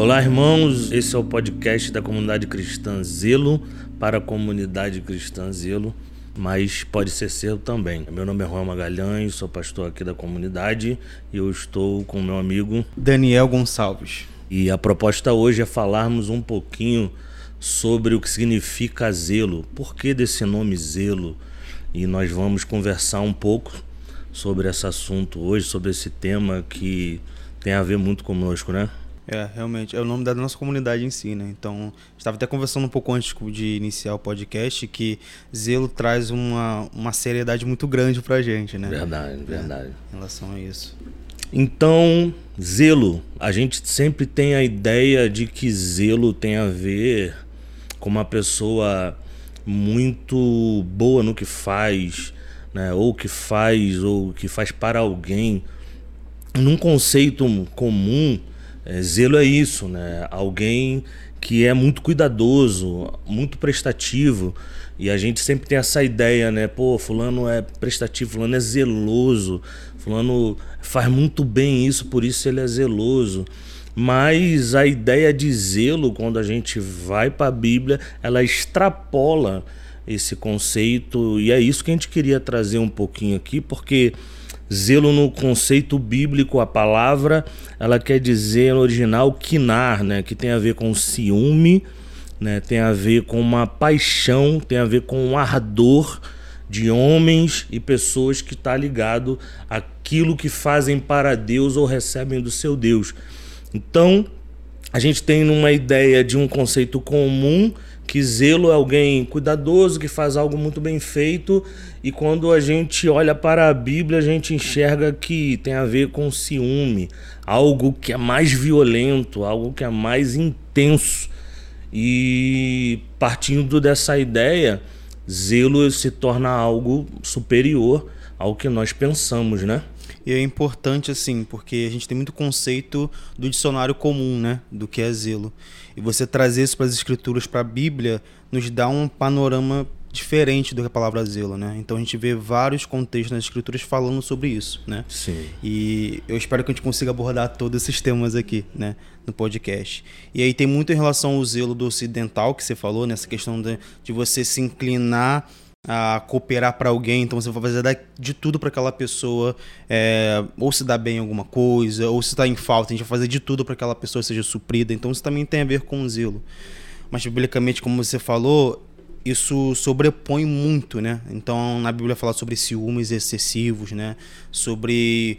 Olá, irmãos. Esse é o podcast da comunidade cristã Zelo para a comunidade cristã Zelo, mas pode ser seu também. Meu nome é Juan Magalhães, sou pastor aqui da comunidade e eu estou com meu amigo Daniel Gonçalves. E a proposta hoje é falarmos um pouquinho sobre o que significa zelo, por que desse nome zelo, e nós vamos conversar um pouco sobre esse assunto hoje, sobre esse tema que tem a ver muito conosco, né? É, realmente. É o nome da nossa comunidade em si, né? Então, estava até conversando um pouco antes de iniciar o podcast que zelo traz uma, uma seriedade muito grande pra gente, né? Verdade, verdade. É, em relação a isso. Então, zelo. A gente sempre tem a ideia de que zelo tem a ver com uma pessoa muito boa no que faz, né? Ou que faz, ou que faz para alguém. Num conceito comum, é, zelo é isso, né? Alguém que é muito cuidadoso, muito prestativo. E a gente sempre tem essa ideia, né? Pô, fulano é prestativo, fulano é zeloso, fulano faz muito bem isso, por isso ele é zeloso. Mas a ideia de zelo, quando a gente vai para a Bíblia, ela extrapola esse conceito e é isso que a gente queria trazer um pouquinho aqui, porque Zelo no conceito bíblico, a palavra, ela quer dizer no original quinar, né, que tem a ver com ciúme, né, tem a ver com uma paixão, tem a ver com um ardor de homens e pessoas que está ligado àquilo que fazem para Deus ou recebem do seu Deus. Então, a gente tem uma ideia de um conceito comum que zelo é alguém cuidadoso, que faz algo muito bem feito, e quando a gente olha para a Bíblia, a gente enxerga que tem a ver com ciúme, algo que é mais violento, algo que é mais intenso. E partindo dessa ideia, zelo se torna algo superior ao que nós pensamos, né? E é importante, assim, porque a gente tem muito conceito do dicionário comum, né? Do que é zelo. E você trazer isso para as escrituras, para a Bíblia, nos dá um panorama diferente do que a palavra zelo, né? Então a gente vê vários contextos nas escrituras falando sobre isso, né? Sim. E eu espero que a gente consiga abordar todos esses temas aqui, né, no podcast. E aí tem muito em relação ao zelo do ocidental que você falou, nessa questão de, de você se inclinar a cooperar para alguém, então você vai fazer de tudo para aquela pessoa é, ou se dar bem em alguma coisa, ou se está em falta, a gente vai fazer de tudo para que aquela pessoa seja suprida. Então isso também tem a ver com o zelo. Mas biblicamente, como você falou, isso sobrepõe muito, né? Então, na Bíblia fala sobre ciúmes excessivos, né? Sobre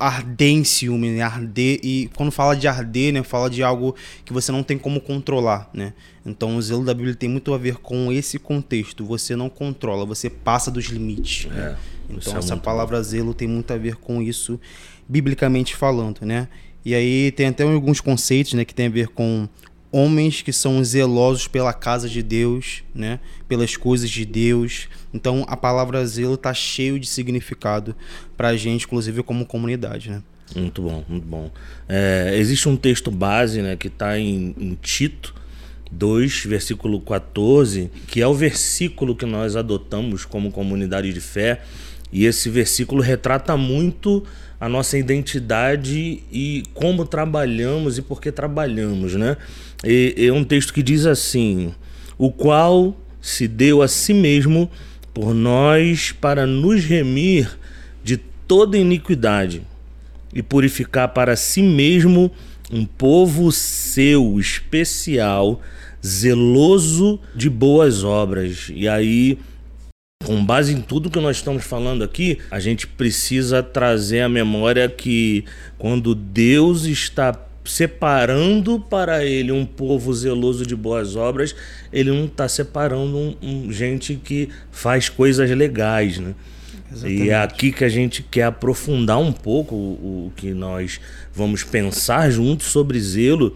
arder em ciúme, né? Arder, e quando fala de arder, né? Fala de algo que você não tem como controlar, né? Então, o zelo da Bíblia tem muito a ver com esse contexto. Você não controla, você passa dos limites. Né? É, então, é essa palavra bom. zelo tem muito a ver com isso, biblicamente falando, né? E aí tem até alguns conceitos, né? Que tem a ver com homens que são zelosos pela casa de Deus, né? pelas coisas de Deus. Então a palavra zelo está cheio de significado para a gente, inclusive como comunidade. Né? Muito bom, muito bom. É, existe um texto base né, que está em, em Tito 2, versículo 14, que é o versículo que nós adotamos como comunidade de fé. E esse versículo retrata muito a nossa identidade e como trabalhamos e por que trabalhamos, né? É um texto que diz assim: o qual se deu a si mesmo por nós para nos remir de toda iniquidade e purificar para si mesmo um povo seu especial, zeloso de boas obras. E aí com base em tudo que nós estamos falando aqui, a gente precisa trazer à memória que quando Deus está separando para ele um povo zeloso de boas obras, ele não está separando um, um, gente que faz coisas legais, né? Exatamente. E é aqui que a gente quer aprofundar um pouco o, o que nós vamos pensar juntos sobre zelo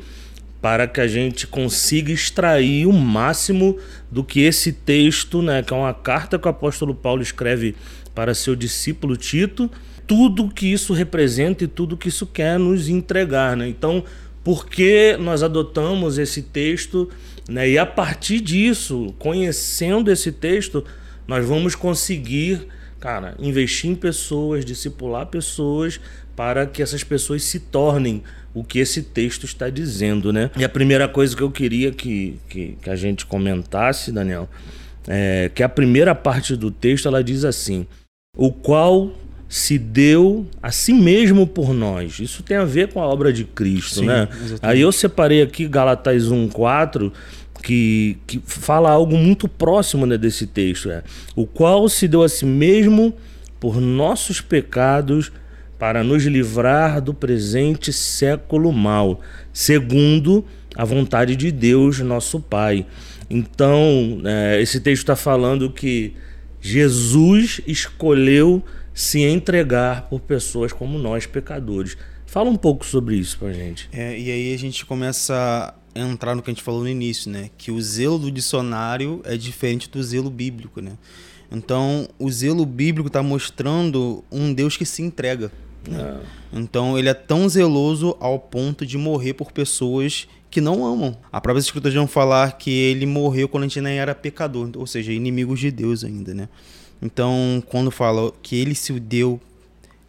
para que a gente consiga extrair o máximo do que esse texto, né, que é uma carta que o apóstolo Paulo escreve para seu discípulo Tito, tudo que isso representa e tudo que isso quer nos entregar, né? Então, por que nós adotamos esse texto, né? E a partir disso, conhecendo esse texto, nós vamos conseguir, cara, investir em pessoas, discipular pessoas para que essas pessoas se tornem o que esse texto está dizendo, né? E a primeira coisa que eu queria que, que, que a gente comentasse, Daniel, é que a primeira parte do texto ela diz assim: o qual se deu a si mesmo por nós. Isso tem a ver com a obra de Cristo, Sim, né? Exatamente. Aí eu separei aqui Galatas 1:4 que, que fala algo muito próximo né, desse texto, é o qual se deu a si mesmo por nossos pecados para nos livrar do presente século mal, segundo a vontade de Deus, nosso Pai. Então, é, esse texto está falando que Jesus escolheu se entregar por pessoas como nós, pecadores. Fala um pouco sobre isso pra gente. É, e aí a gente começa a entrar no que a gente falou no início, né? Que o zelo do dicionário é diferente do zelo bíblico, né? Então, o zelo bíblico está mostrando um Deus que se entrega. Né? É. Então, ele é tão zeloso ao ponto de morrer por pessoas que não amam. A própria escritura vão falar que ele morreu quando a gente nem era pecador, ou seja, inimigos de Deus ainda, né? Então, quando fala que ele se deu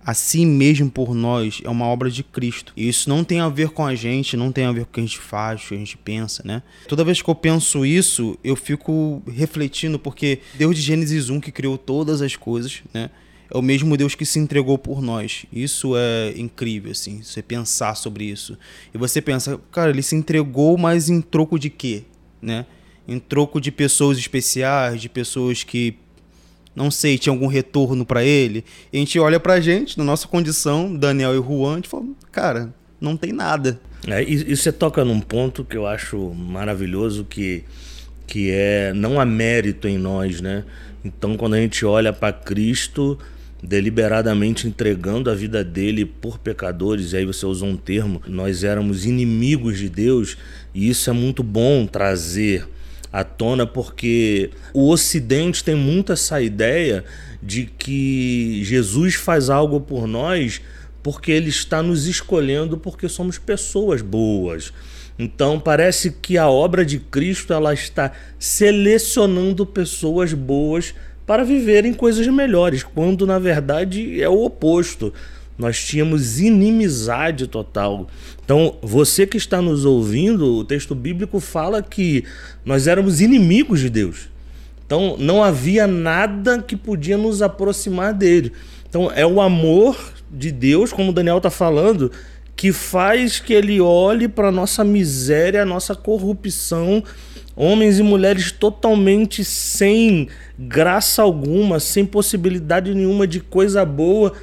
a si mesmo por nós, é uma obra de Cristo. E isso não tem a ver com a gente, não tem a ver com o que a gente faz, o que a gente pensa, né? Toda vez que eu penso isso, eu fico refletindo, porque Deus de Gênesis 1 que criou todas as coisas, né? É o mesmo Deus que se entregou por nós. Isso é incrível, assim, você pensar sobre isso. E você pensa, cara, ele se entregou, mas em troco de quê? Né? Em troco de pessoas especiais, de pessoas que não sei, tinha algum retorno para ele. E a gente olha pra gente, na nossa condição, Daniel e Juan, a gente fala, cara, não tem nada. É, e, você toca num ponto que eu acho maravilhoso, que, que é não há mérito em nós, né? Então, quando a gente olha para Cristo deliberadamente entregando a vida dele por pecadores, e aí você usou um termo, nós éramos inimigos de Deus, e isso é muito bom trazer à tona, porque o Ocidente tem muito essa ideia de que Jesus faz algo por nós porque ele está nos escolhendo porque somos pessoas boas. Então parece que a obra de Cristo ela está selecionando pessoas boas para viverem coisas melhores, quando na verdade é o oposto. Nós tínhamos inimizade total. Então, você que está nos ouvindo, o texto bíblico fala que nós éramos inimigos de Deus. Então, não havia nada que podia nos aproximar dele. Então, é o amor de Deus, como o Daniel está falando, que faz que ele olhe para nossa miséria, nossa corrupção, homens e mulheres totalmente sem graça alguma, sem possibilidade nenhuma de coisa boa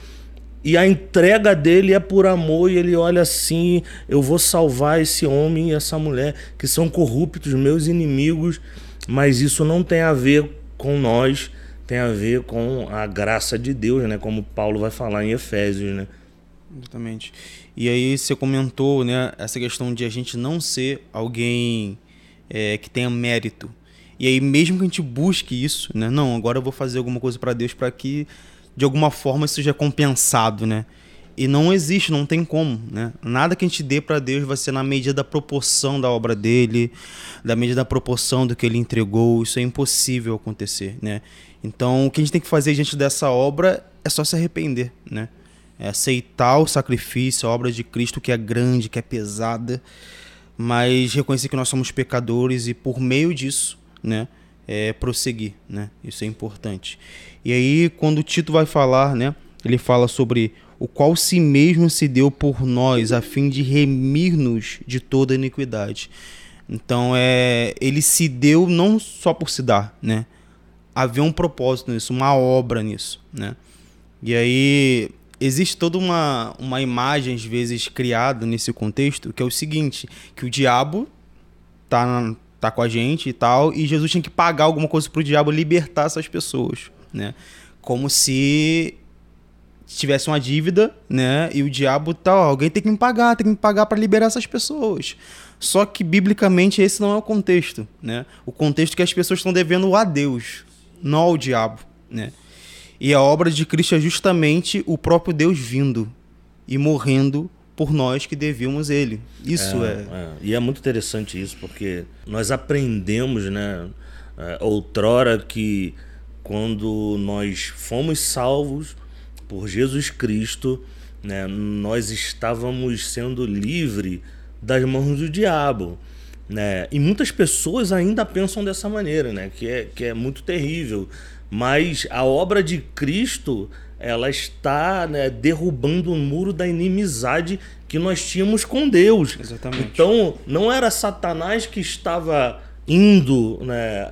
e a entrega dele é por amor, e ele olha assim: eu vou salvar esse homem e essa mulher que são corruptos, meus inimigos, mas isso não tem a ver com nós, tem a ver com a graça de Deus, né? Como Paulo vai falar em Efésios, né? Exatamente. E aí você comentou, né, essa questão de a gente não ser alguém é, que tenha mérito. E aí mesmo que a gente busque isso, né? Não, agora eu vou fazer alguma coisa para Deus para que de alguma forma isso seja compensado, né? E não existe, não tem como, né? Nada que a gente dê para Deus vai ser na medida da proporção da obra dele, da medida da proporção do que ele entregou. Isso é impossível acontecer, né? Então, o que a gente tem que fazer diante dessa obra é só se arrepender, né? É aceitar o sacrifício, a obra de Cristo que é grande, que é pesada, mas reconhecer que nós somos pecadores e por meio disso, né? É, prosseguir, né? Isso é importante. E aí, quando o Tito vai falar, né? Ele fala sobre o qual si mesmo se deu por nós, a fim de remir-nos de toda iniquidade. Então, é, ele se deu não só por se dar, né? Havia um propósito nisso, uma obra nisso, né? E aí existe toda uma, uma imagem, às vezes, criada nesse contexto, que é o seguinte, que o diabo tá tá com a gente e tal, e Jesus tinha que pagar alguma coisa pro diabo libertar essas pessoas, né? Como se tivesse uma dívida, né? E o diabo tal, tá, alguém tem que me pagar, tem que me pagar para liberar essas pessoas. Só que biblicamente esse não é o contexto, né? O contexto é que as pessoas estão devendo a Deus, não ao diabo, né? E a obra de Cristo é justamente o próprio Deus vindo e morrendo por nós que devíamos ele. Isso é, é. é. E é muito interessante isso, porque nós aprendemos, né, é, outrora, que quando nós fomos salvos por Jesus Cristo, né, nós estávamos sendo livres das mãos do diabo. Né? E muitas pessoas ainda pensam dessa maneira, né? que, é, que é muito terrível. Mas a obra de Cristo ela está né, derrubando o muro da inimizade que nós tínhamos com Deus. Exatamente. Então, não era Satanás que estava indo né,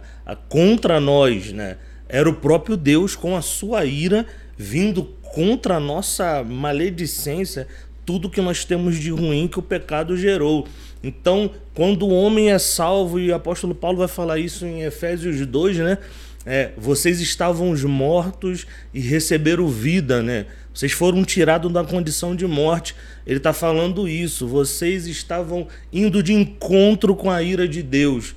contra nós, né? era o próprio Deus com a sua ira vindo contra a nossa maledicência, tudo que nós temos de ruim que o pecado gerou. Então, quando o homem é salvo, e o apóstolo Paulo vai falar isso em Efésios 2, né? É, vocês estavam mortos e receberam vida, né? Vocês foram tirados da condição de morte. Ele está falando isso. Vocês estavam indo de encontro com a ira de Deus.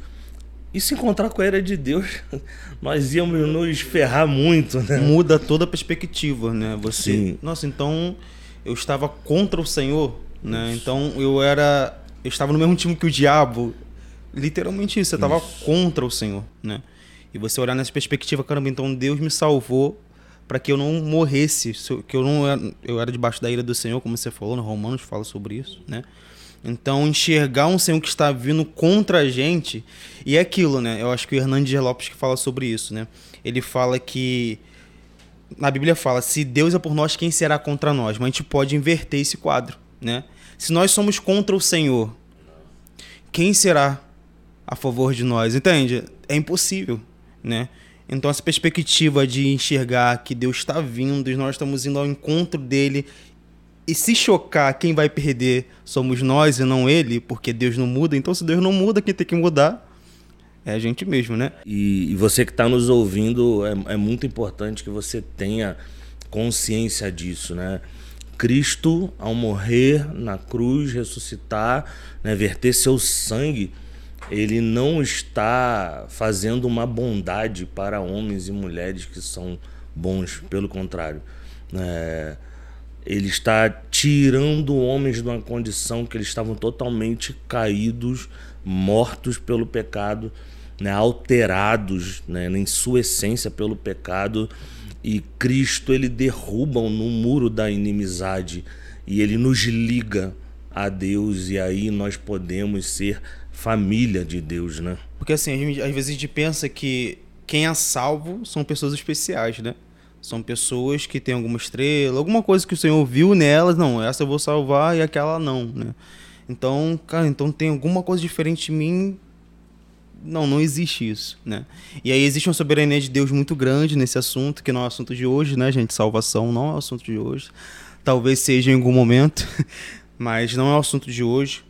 E se encontrar com a ira de Deus, nós íamos nos ferrar muito, né? Muda toda a perspectiva, né? Você, Sim. nossa, então eu estava contra o Senhor, né? Isso. Então eu era, eu estava no mesmo time que o diabo. Literalmente isso, eu estava contra o Senhor, né? E você olhar nessa perspectiva, caramba, então Deus me salvou para que eu não morresse, que eu não era, eu era debaixo da ira do Senhor, como você falou, no Romanos fala sobre isso, né? Então, enxergar um Senhor que está vindo contra a gente, e é aquilo, né? Eu acho que o Hernandes Lopes que fala sobre isso, né? Ele fala que na Bíblia fala: "Se Deus é por nós, quem será contra nós?". Mas a gente pode inverter esse quadro, né? Se nós somos contra o Senhor, quem será a favor de nós? Entende? É impossível né? Então essa perspectiva de enxergar que Deus está vindo e nós estamos indo ao encontro dele e se chocar quem vai perder somos nós e não ele, porque Deus não muda. Então se Deus não muda, quem tem que mudar é a gente mesmo, né? E, e você que está nos ouvindo, é, é muito importante que você tenha consciência disso, né? Cristo, ao morrer na cruz, ressuscitar, né, verter seu sangue, ele não está fazendo uma bondade para homens e mulheres que são bons, pelo contrário. É, ele está tirando homens de uma condição que eles estavam totalmente caídos, mortos pelo pecado, né, alterados né, em sua essência pelo pecado. E Cristo ele derruba no muro da inimizade e ele nos liga a Deus, e aí nós podemos ser família de Deus, né? Porque assim, gente, às vezes a gente pensa que quem é salvo são pessoas especiais, né? São pessoas que têm alguma estrela, alguma coisa que o Senhor viu nelas, não, essa eu vou salvar e aquela não, né? Então, cara, então tem alguma coisa diferente em mim. Não, não existe isso, né? E aí existe uma soberania de Deus muito grande nesse assunto, que não é o assunto de hoje, né, gente? Salvação não é o assunto de hoje. Talvez seja em algum momento, mas não é o assunto de hoje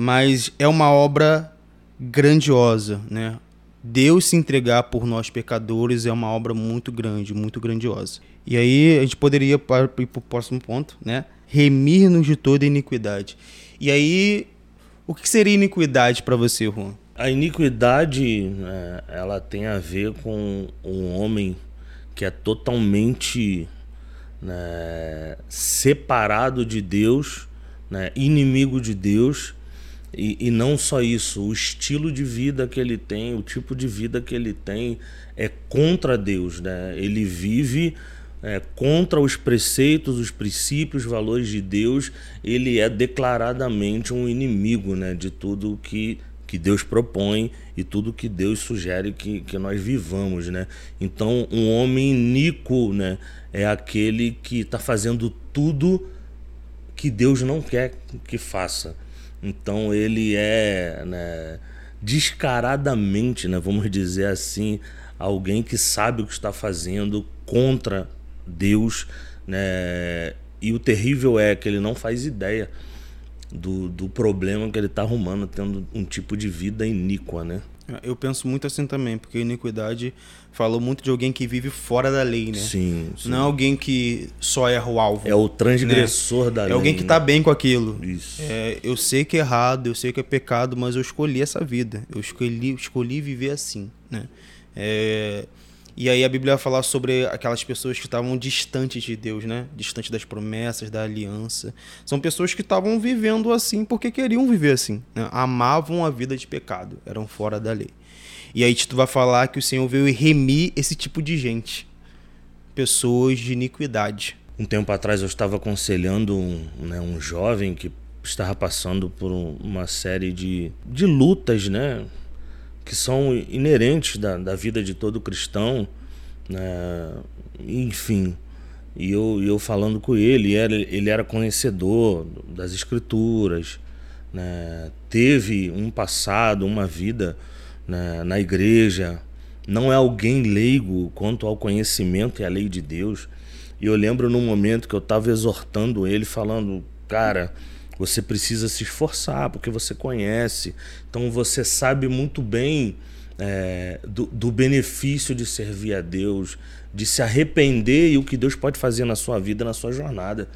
mas é uma obra grandiosa, né? Deus se entregar por nós pecadores é uma obra muito grande, muito grandiosa. E aí a gente poderia ir para o próximo ponto, né? Remir-nos de toda iniquidade. E aí, o que seria iniquidade para você, Juan? A iniquidade, né, ela tem a ver com um homem que é totalmente né, separado de Deus, né, inimigo de Deus e, e, não só isso, o estilo de vida que ele tem, o tipo de vida que ele tem é contra Deus, né? Ele vive é, contra os preceitos, os princípios, os valores de Deus. Ele é declaradamente um inimigo, né? De tudo que que Deus propõe e tudo que Deus sugere que, que nós vivamos, né? Então, um homem iníquo, né? É aquele que está fazendo tudo que Deus não quer que faça. Então ele é né, descaradamente, né, vamos dizer assim, alguém que sabe o que está fazendo contra Deus. Né, e o terrível é que ele não faz ideia do, do problema que ele está arrumando, tendo um tipo de vida iníqua. Né? Eu penso muito assim também, porque iniquidade falou muito de alguém que vive fora da lei, né? Sim. sim. Não é alguém que só erra o alvo. É o transgressor né? da é lei. É alguém que está né? bem com aquilo. Isso. É, eu sei que é errado, eu sei que é pecado, mas eu escolhi essa vida. Eu escolhi, escolhi viver assim, né? É, e aí a Bíblia vai falar sobre aquelas pessoas que estavam distantes de Deus, né? Distantes das promessas, da aliança. São pessoas que estavam vivendo assim porque queriam viver assim. Né? Amavam a vida de pecado, eram fora da lei. E aí Tito vai falar que o Senhor veio remir esse tipo de gente. Pessoas de iniquidade. Um tempo atrás eu estava aconselhando um, né, um jovem que estava passando por uma série de, de lutas, né? Que são inerentes da, da vida de todo cristão, né? Enfim, e eu, eu falando com ele, ele, ele era conhecedor das escrituras, né? teve um passado, uma vida né, na igreja, não é alguém leigo quanto ao conhecimento e à lei de Deus. E eu lembro num momento que eu estava exortando ele, falando, cara, você precisa se esforçar porque você conhece, então você sabe muito bem é, do, do benefício de servir a Deus, de se arrepender e o que Deus pode fazer na sua vida, na sua jornada.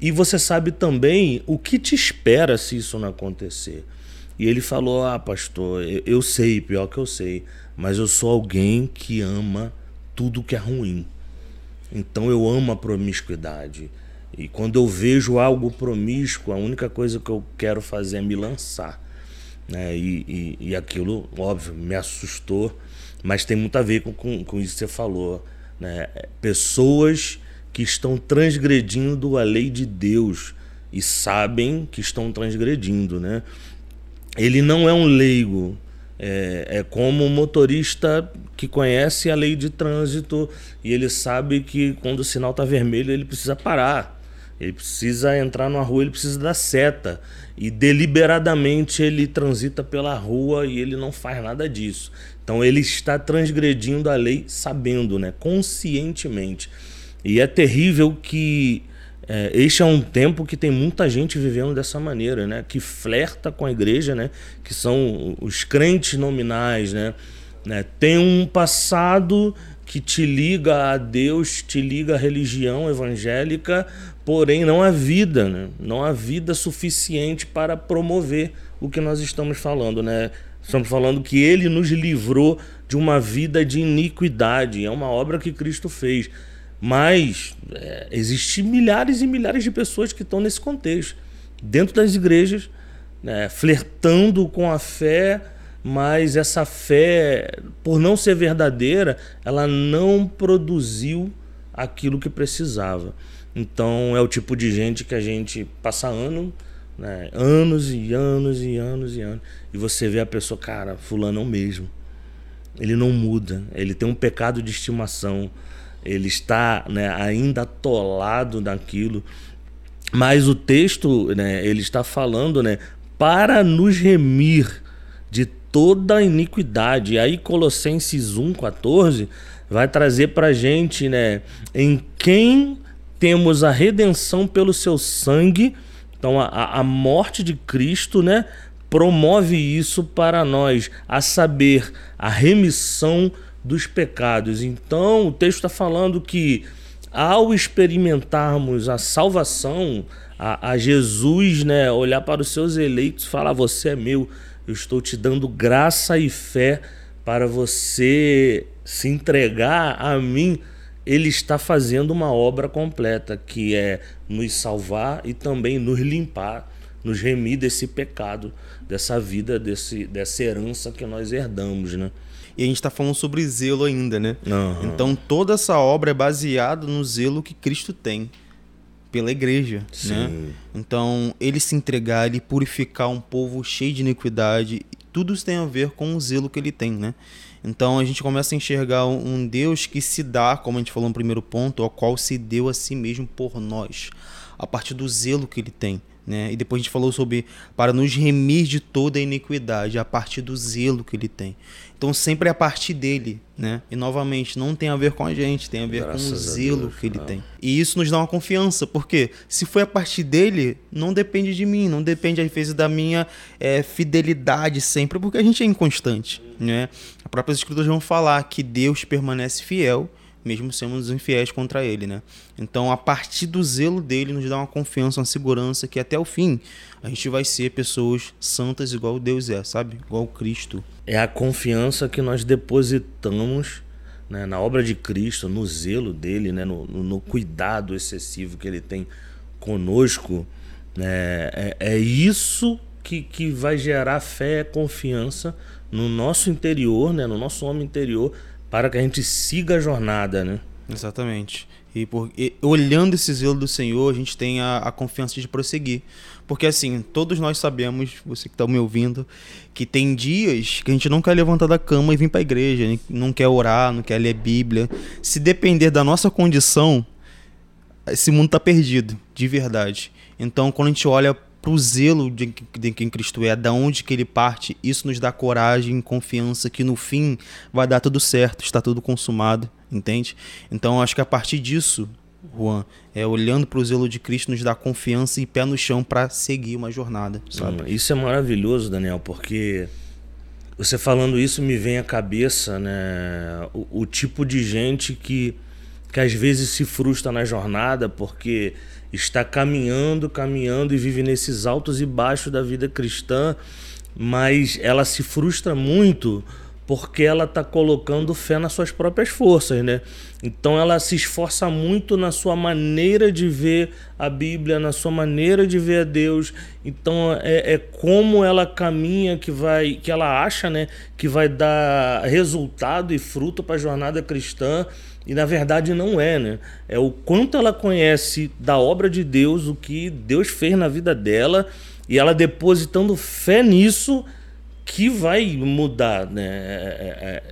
E você sabe também o que te espera se isso não acontecer. E ele falou: Ah, pastor, eu, eu sei, pior que eu sei, mas eu sou alguém que ama tudo que é ruim. Então eu amo a promiscuidade. E quando eu vejo algo promíscuo, a única coisa que eu quero fazer é me lançar. Né? E, e, e aquilo, óbvio, me assustou, mas tem muito a ver com, com, com isso que você falou. Né? Pessoas que estão transgredindo a lei de Deus e sabem que estão transgredindo. Né? Ele não é um leigo, é, é, como um motorista que conhece a lei de trânsito e ele sabe que quando o sinal está vermelho ele precisa parar. Ele precisa entrar numa rua, ele precisa dar seta. E deliberadamente ele transita pela rua e ele não faz nada disso. Então ele está transgredindo a lei sabendo, né? conscientemente. E é terrível que é, este é um tempo que tem muita gente vivendo dessa maneira, né? Que flerta com a igreja, né? Que são os crentes nominais, né? né? Tem um passado que te liga a Deus, te liga à religião evangélica, porém não há vida, né? Não há vida suficiente para promover o que nós estamos falando, né? Estamos falando que ele nos livrou de uma vida de iniquidade. É uma obra que Cristo fez. Mas é, existem milhares e milhares de pessoas que estão nesse contexto, dentro das igrejas, né, flertando com a fé, mas essa fé, por não ser verdadeira, ela não produziu aquilo que precisava. Então é o tipo de gente que a gente passa ano, né, anos e anos e anos e anos, e você vê a pessoa, cara, fulano é o mesmo. Ele não muda, ele tem um pecado de estimação ele está né, ainda atolado naquilo. Mas o texto, né, ele está falando, né, para nos remir de toda a iniquidade. E aí Colossenses 1:14 vai trazer para gente, né, em quem temos a redenção pelo seu sangue. Então a, a morte de Cristo, né, promove isso para nós, a saber, a remissão dos pecados. Então, o texto está falando que ao experimentarmos a salvação, a, a, Jesus, né, olhar para os seus eleitos falar: Você é meu, eu estou te dando graça e fé para você se entregar a mim. Ele está fazendo uma obra completa, que é nos salvar e também nos limpar, nos remir desse pecado, dessa vida, desse, dessa herança que nós herdamos, né? E a gente está falando sobre zelo ainda, né? Uhum. Então toda essa obra é baseada no zelo que Cristo tem pela igreja, né? Sim. né? Então ele se entregar, ele purificar um povo cheio de iniquidade, tudo isso tem a ver com o zelo que ele tem, né? Então a gente começa a enxergar um Deus que se dá, como a gente falou no primeiro ponto, ao qual se deu a si mesmo por nós, a partir do zelo que ele tem. Né? E depois a gente falou sobre para nos remir de toda a iniquidade, a partir do zelo que ele tem. Então sempre é a partir dele, né? E novamente, não tem a ver com a gente, tem a ver Graças com o zelo Deus, que ele não. tem. E isso nos dá uma confiança, porque se foi a partir dele, não depende de mim, não depende às vezes da minha é, fidelidade sempre, porque a gente é inconstante, né? As próprias escrituras vão falar que Deus permanece fiel mesmo sendo infiéis contra ele, né? Então, a partir do zelo dele, nos dá uma confiança, uma segurança que até o fim a gente vai ser pessoas santas igual Deus é, sabe? Igual Cristo. É a confiança que nós depositamos né, na obra de Cristo, no zelo dele, né, no, no cuidado excessivo que ele tem conosco. Né, é, é isso que, que vai gerar fé confiança no nosso interior, né, no nosso homem interior, para que a gente siga a jornada, né? Exatamente. E, por, e olhando esse zelo do Senhor, a gente tem a, a confiança de prosseguir. Porque assim, todos nós sabemos, você que está me ouvindo, que tem dias que a gente não quer levantar da cama e vir para a igreja, não quer orar, não quer ler Bíblia. Se depender da nossa condição, esse mundo está perdido, de verdade. Então, quando a gente olha para o zelo de, de quem Cristo é, da onde que ele parte, isso nos dá coragem, confiança que no fim vai dar tudo certo, está tudo consumado, entende? Então, acho que a partir disso Juan, é olhando para o zelo de Cristo nos dá confiança e pé no chão para seguir uma jornada, sabe? Hum, isso é maravilhoso, Daniel, porque você falando isso me vem à cabeça, né, o, o tipo de gente que que às vezes se frustra na jornada porque está caminhando, caminhando e vive nesses altos e baixos da vida cristã, mas ela se frustra muito porque ela está colocando fé nas suas próprias forças, né? Então ela se esforça muito na sua maneira de ver a Bíblia, na sua maneira de ver a Deus. Então é, é como ela caminha que vai, que ela acha, né, que vai dar resultado e fruto para a jornada cristã. E na verdade não é, né? É o quanto ela conhece da obra de Deus, o que Deus fez na vida dela, e ela depositando fé nisso que vai mudar, né? É, é,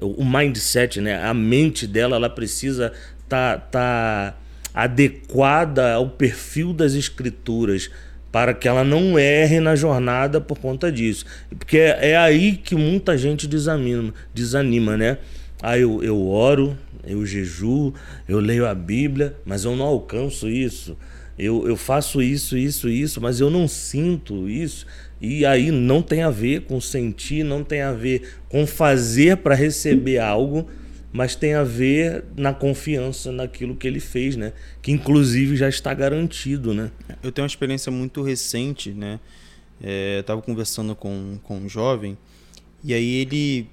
é o mindset, né? A mente dela, ela precisa estar tá, tá adequada ao perfil das escrituras para que ela não erre na jornada por conta disso. Porque é, é aí que muita gente desanima, desanima né? Aí eu, eu oro, eu jejuo, eu leio a Bíblia, mas eu não alcanço isso. Eu, eu faço isso, isso, isso, mas eu não sinto isso. E aí não tem a ver com sentir, não tem a ver com fazer para receber algo, mas tem a ver na confiança naquilo que ele fez, né? Que inclusive já está garantido, né? Eu tenho uma experiência muito recente, né? É, estava conversando com, com um jovem e aí ele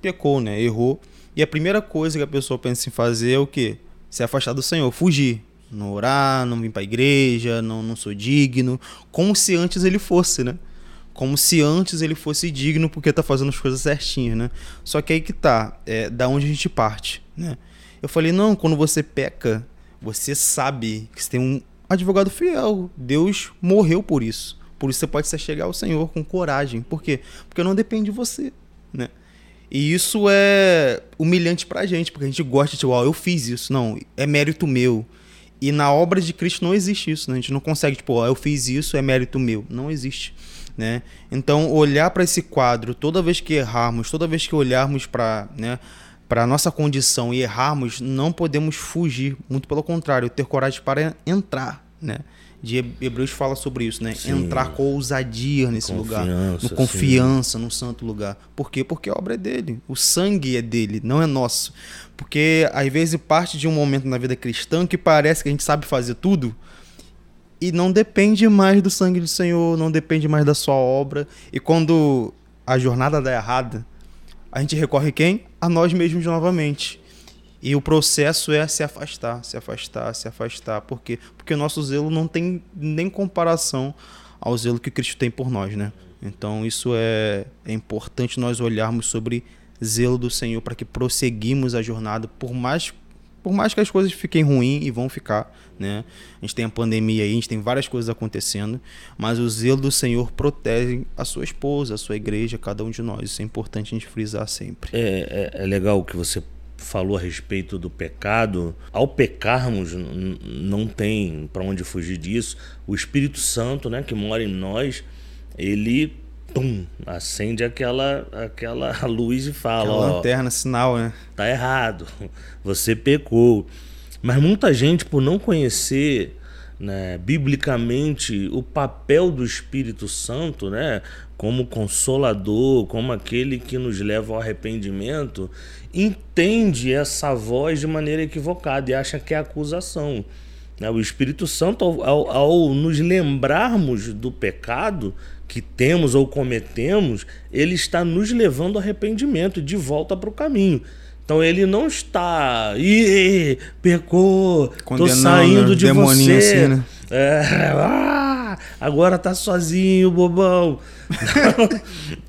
pecou, né? Errou. E a primeira coisa que a pessoa pensa em fazer é o quê? Se afastar do Senhor, fugir. Não orar, não vir para a igreja, não, não sou digno. Como se antes ele fosse, né? como se antes ele fosse digno porque tá fazendo as coisas certinho, né? Só que aí que tá, é da onde a gente parte, né? Eu falei, não, quando você peca, você sabe que você tem um advogado fiel. Deus morreu por isso. Por isso você pode se chegar ao Senhor com coragem. Por quê? Porque não depende de você, né? E isso é humilhante pra gente, porque a gente gosta de, tipo, ó, eu fiz isso. Não, é mérito meu. E na obra de Cristo não existe isso, né? A gente não consegue, tipo, ó, eu fiz isso, é mérito meu. Não existe. Né? Então, olhar para esse quadro toda vez que errarmos, toda vez que olharmos para né, a nossa condição e errarmos, não podemos fugir, muito pelo contrário, ter coragem para entrar. Né? De Hebreus fala sobre isso, né? Sim. Entrar com ousadia nesse confiança, lugar, no confiança, sim. no santo lugar. Por quê? Porque a obra é dele, o sangue é dele, não é nosso. Porque às vezes parte de um momento na vida cristã que parece que a gente sabe fazer tudo, e não depende mais do sangue do Senhor, não depende mais da sua obra. E quando a jornada dá errada, a gente recorre quem? A nós mesmos novamente. E o processo é se afastar, se afastar, se afastar. Por quê? Porque o nosso zelo não tem nem comparação ao zelo que Cristo tem por nós, né? Então isso é, é importante nós olharmos sobre zelo do Senhor para que prosseguimos a jornada, por mais por mais que as coisas fiquem ruins e vão ficar, né? A gente tem a pandemia aí, a gente tem várias coisas acontecendo, mas o zelo do Senhor protege a sua esposa, a sua igreja, cada um de nós. Isso é importante a gente frisar sempre. É, é, é legal que você falou a respeito do pecado. Ao pecarmos, não tem para onde fugir disso. O Espírito Santo, né, que mora em nós, ele pum, acende aquela, aquela luz e fala: aquela ó, lanterna, sinal, né? Tá errado, você pecou. Mas muita gente, por não conhecer né, biblicamente o papel do Espírito Santo, né, como consolador, como aquele que nos leva ao arrependimento, entende essa voz de maneira equivocada e acha que é acusação. Né? O Espírito Santo, ao, ao, nos lembrarmos do pecado, que temos ou cometemos, ele está nos levando ao arrependimento, de volta para o caminho. Então ele não está, ih, pecou, tô saindo né? de você. Assim, né? é, ah, agora tá sozinho, bobão.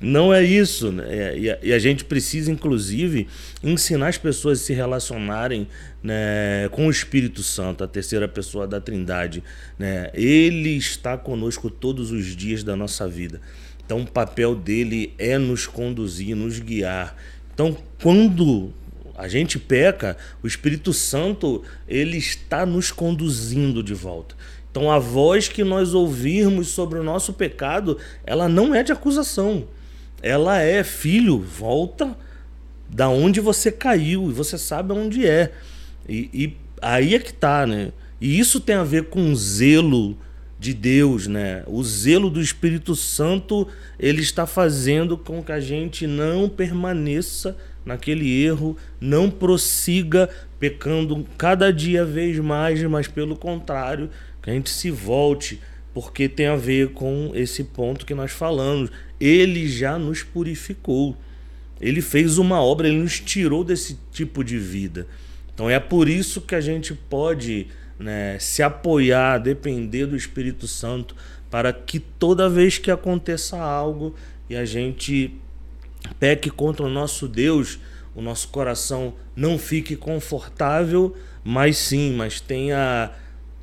Não, não é isso. Né? E, a, e, a, gente precisa, inclusive, ensinar as pessoas a se relacionarem né, com o Espírito Santo, a terceira pessoa da Trindade. Né? Ele está conosco todos os dias da nossa vida. Então, o papel dele é nos conduzir, nos guiar. Então, quando a gente peca, o Espírito Santo ele está nos conduzindo de volta. Então a voz que nós ouvirmos sobre o nosso pecado, ela não é de acusação. Ela é, filho, volta da onde você caiu e você sabe onde é. E, e aí é que tá, né? E isso tem a ver com zelo de Deus, né? O zelo do Espírito Santo, ele está fazendo com que a gente não permaneça naquele erro, não prossiga pecando cada dia vez mais, mas pelo contrário, que a gente se volte, porque tem a ver com esse ponto que nós falamos. Ele já nos purificou. Ele fez uma obra, ele nos tirou desse tipo de vida. Então é por isso que a gente pode né, se apoiar, depender do Espírito Santo, para que toda vez que aconteça algo e a gente peque contra o nosso Deus, o nosso coração não fique confortável, mas sim, mas tenha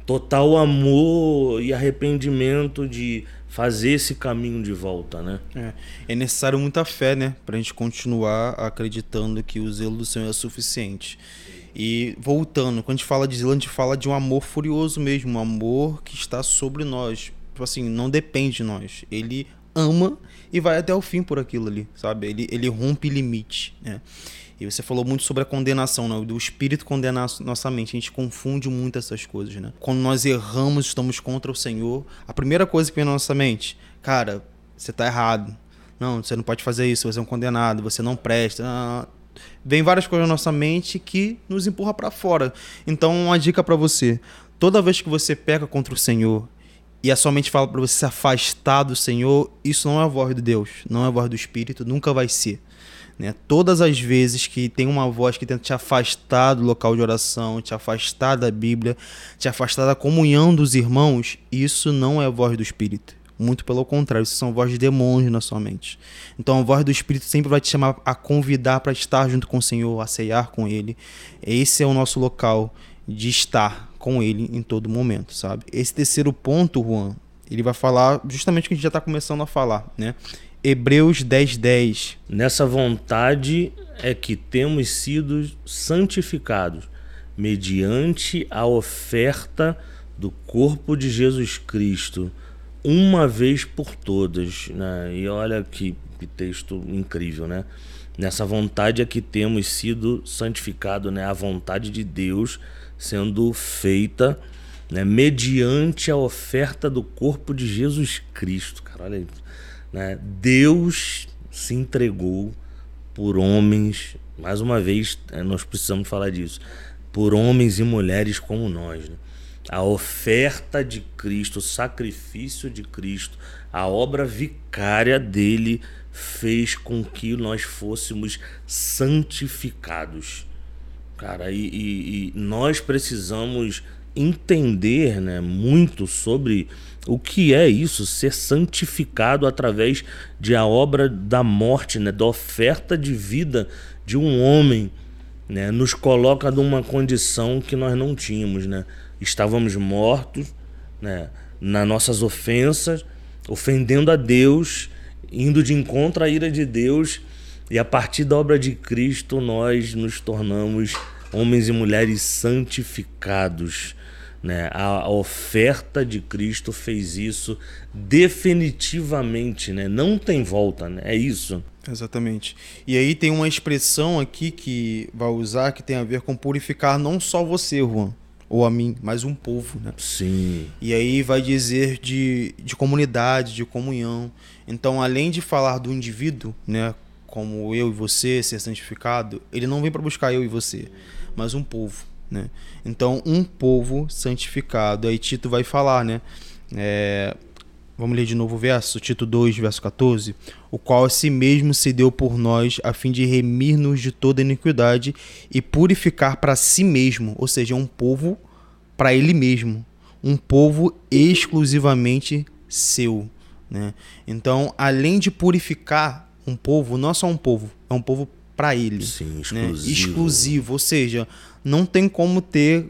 total amor e arrependimento de fazer esse caminho de volta, né? É, é necessário muita fé, né, para a gente continuar acreditando que o zelo do Senhor é suficiente. E voltando, quando a gente fala de zelo, a gente fala de um amor furioso mesmo, um amor que está sobre nós. Tipo assim, não depende de nós. Ele ama e vai até o fim por aquilo ali, sabe? Ele, ele rompe limite, né? E você falou muito sobre a condenação, né? do espírito condenar nossa mente. A gente confunde muito essas coisas, né? Quando nós erramos, estamos contra o Senhor, a primeira coisa que vem na nossa mente, cara, você está errado. Não, você não pode fazer isso, você é um condenado, você não presta. Não, Vem várias coisas na nossa mente que nos empurra para fora. Então, uma dica para você: toda vez que você peca contra o Senhor e a sua mente fala para você se afastar do Senhor, isso não é a voz de Deus, não é a voz do Espírito, nunca vai ser. Né? Todas as vezes que tem uma voz que tenta te afastar do local de oração, te afastar da Bíblia, te afastar da comunhão dos irmãos, isso não é a voz do Espírito. Muito pelo contrário, isso são vozes de demônios na sua mente. Então a voz do Espírito sempre vai te chamar a convidar para estar junto com o Senhor, a ceiar com Ele. Esse é o nosso local de estar com Ele em todo momento, sabe? Esse terceiro ponto, Juan, ele vai falar justamente o que a gente já está começando a falar, né? Hebreus 10, 10. Nessa vontade é que temos sido santificados mediante a oferta do corpo de Jesus Cristo uma vez por todas. Né? E olha que, que texto incrível, né? Nessa vontade é que temos sido santificados, né? A vontade de Deus sendo feita né? mediante a oferta do corpo de Jesus Cristo. Cara, olha aí. Né? Deus se entregou por homens, mais uma vez, né? nós precisamos falar disso, por homens e mulheres como nós. Né? a oferta de Cristo, o sacrifício de Cristo, a obra vicária dele fez com que nós fôssemos santificados. Cara, e, e, e nós precisamos entender né, muito sobre o que é isso, ser santificado através de a obra da morte, né, da oferta de vida de um homem, né, nos coloca numa condição que nós não tínhamos, né? estávamos mortos né, nas nossas ofensas, ofendendo a Deus, indo de encontro à ira de Deus, e a partir da obra de Cristo nós nos tornamos homens e mulheres santificados. Né? A, oferta de Cristo fez isso definitivamente, né? não tem volta, né? é isso. Exatamente. E aí tem uma expressão aqui que vai usar que tem a ver com purificar não só você, Juan, ou a mim, mas um povo, né? Sim. E aí vai dizer de, de comunidade, de comunhão. Então, além de falar do indivíduo, né, como eu e você ser santificado, ele não vem para buscar eu e você, mas um povo, né? Então, um povo santificado. Aí Tito vai falar, né? É, Vamos ler de novo o verso, Tito 2, verso 14. O qual a si mesmo se deu por nós, a fim de remir-nos de toda iniquidade e purificar para si mesmo, ou seja, um povo para ele mesmo, um povo exclusivamente seu. Né? Então, além de purificar um povo, não é só um povo, é um povo para ele. Sim, né? exclusivo. exclusivo. Ou seja, não tem como ter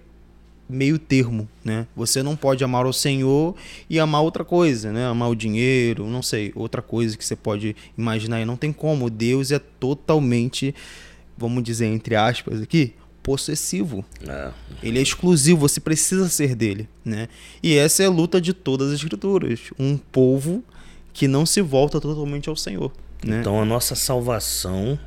meio termo, né? Você não pode amar o Senhor e amar outra coisa, né? Amar o dinheiro, não sei, outra coisa que você pode imaginar aí. Não tem como. Deus é totalmente, vamos dizer entre aspas aqui, possessivo. É. Ele é exclusivo, você precisa ser dele, né? E essa é a luta de todas as escrituras. Um povo que não se volta totalmente ao Senhor, né? Então a nossa salvação,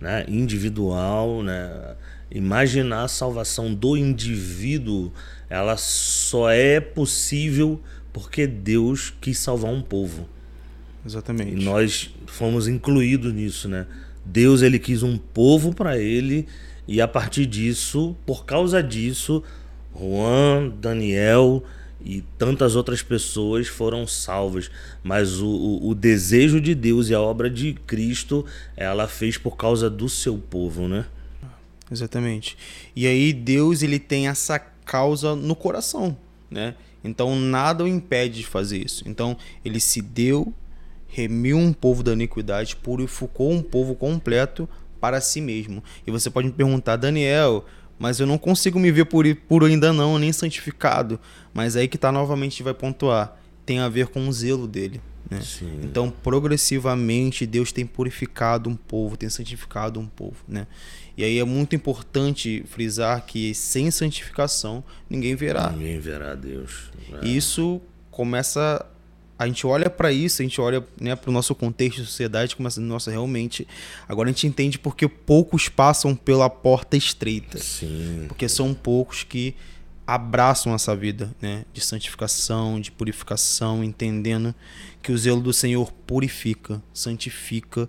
né, individual, né, imaginar a salvação do indivíduo, ela só é possível porque Deus quis salvar um povo. Exatamente. E nós fomos incluídos nisso, né? Deus ele quis um povo para ele e a partir disso, por causa disso, Juan, Daniel e tantas outras pessoas foram salvas. Mas o, o, o, desejo de Deus e a obra de Cristo, ela fez por causa do seu povo, né? Exatamente. E aí Deus ele tem essa causa no coração, né? Então nada o impede de fazer isso. Então ele se deu, remiu um povo da iniquidade, purificou um povo completo para si mesmo. E você pode me perguntar, Daniel, mas eu não consigo me ver puro, puro ainda não, nem santificado. Mas aí que tá novamente vai pontuar. Tem a ver com o zelo dele. Né? Então, progressivamente, Deus tem purificado um povo, tem santificado um povo. Né? E aí é muito importante frisar que sem santificação ninguém verá. Ninguém verá Deus. É. Isso começa a gente olha para isso, a gente olha né, para o nosso contexto de sociedade, começa, nossa, realmente, agora a gente entende porque poucos passam pela porta estreita. Sim. Porque são poucos que abraçam essa vida né, de santificação, de purificação, entendendo que o zelo do Senhor purifica, santifica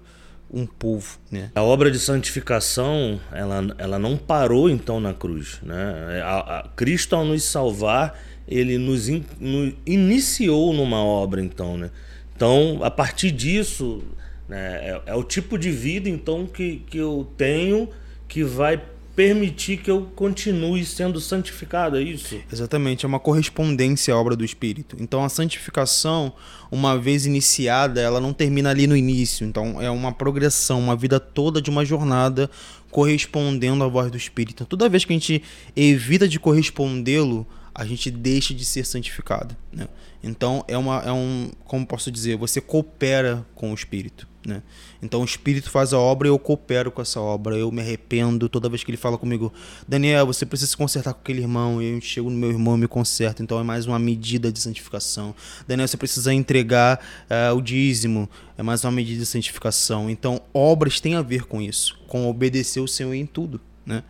um povo, né? A obra de santificação, ela, ela não parou então na cruz, né? A, a Cristo ao nos salvar, ele nos, in, nos iniciou numa obra, então, né? Então, a partir disso, né, é, é, o tipo de vida, então, que, que eu tenho que vai permitir que eu continue sendo santificado, é isso? Exatamente, é uma correspondência à obra do Espírito. Então, a santificação, uma vez iniciada, ela não termina ali no início. Então, é uma progressão, uma vida toda de uma jornada correspondendo à voz do Espírito. Toda vez que a gente evita de correspondê-lo, a gente deixa de ser santificado. Né? Então é uma é um como posso dizer você coopera com o Espírito. Né? Então o Espírito faz a obra e eu coopero com essa obra. Eu me arrependo toda vez que ele fala comigo, Daniel, você precisa se consertar com aquele irmão. E eu chego no meu irmão e me conserto. Então é mais uma medida de santificação. Daniel, você precisa entregar uh, o dízimo. É mais uma medida de santificação. Então obras têm a ver com isso, com obedecer o Senhor em tudo. Né?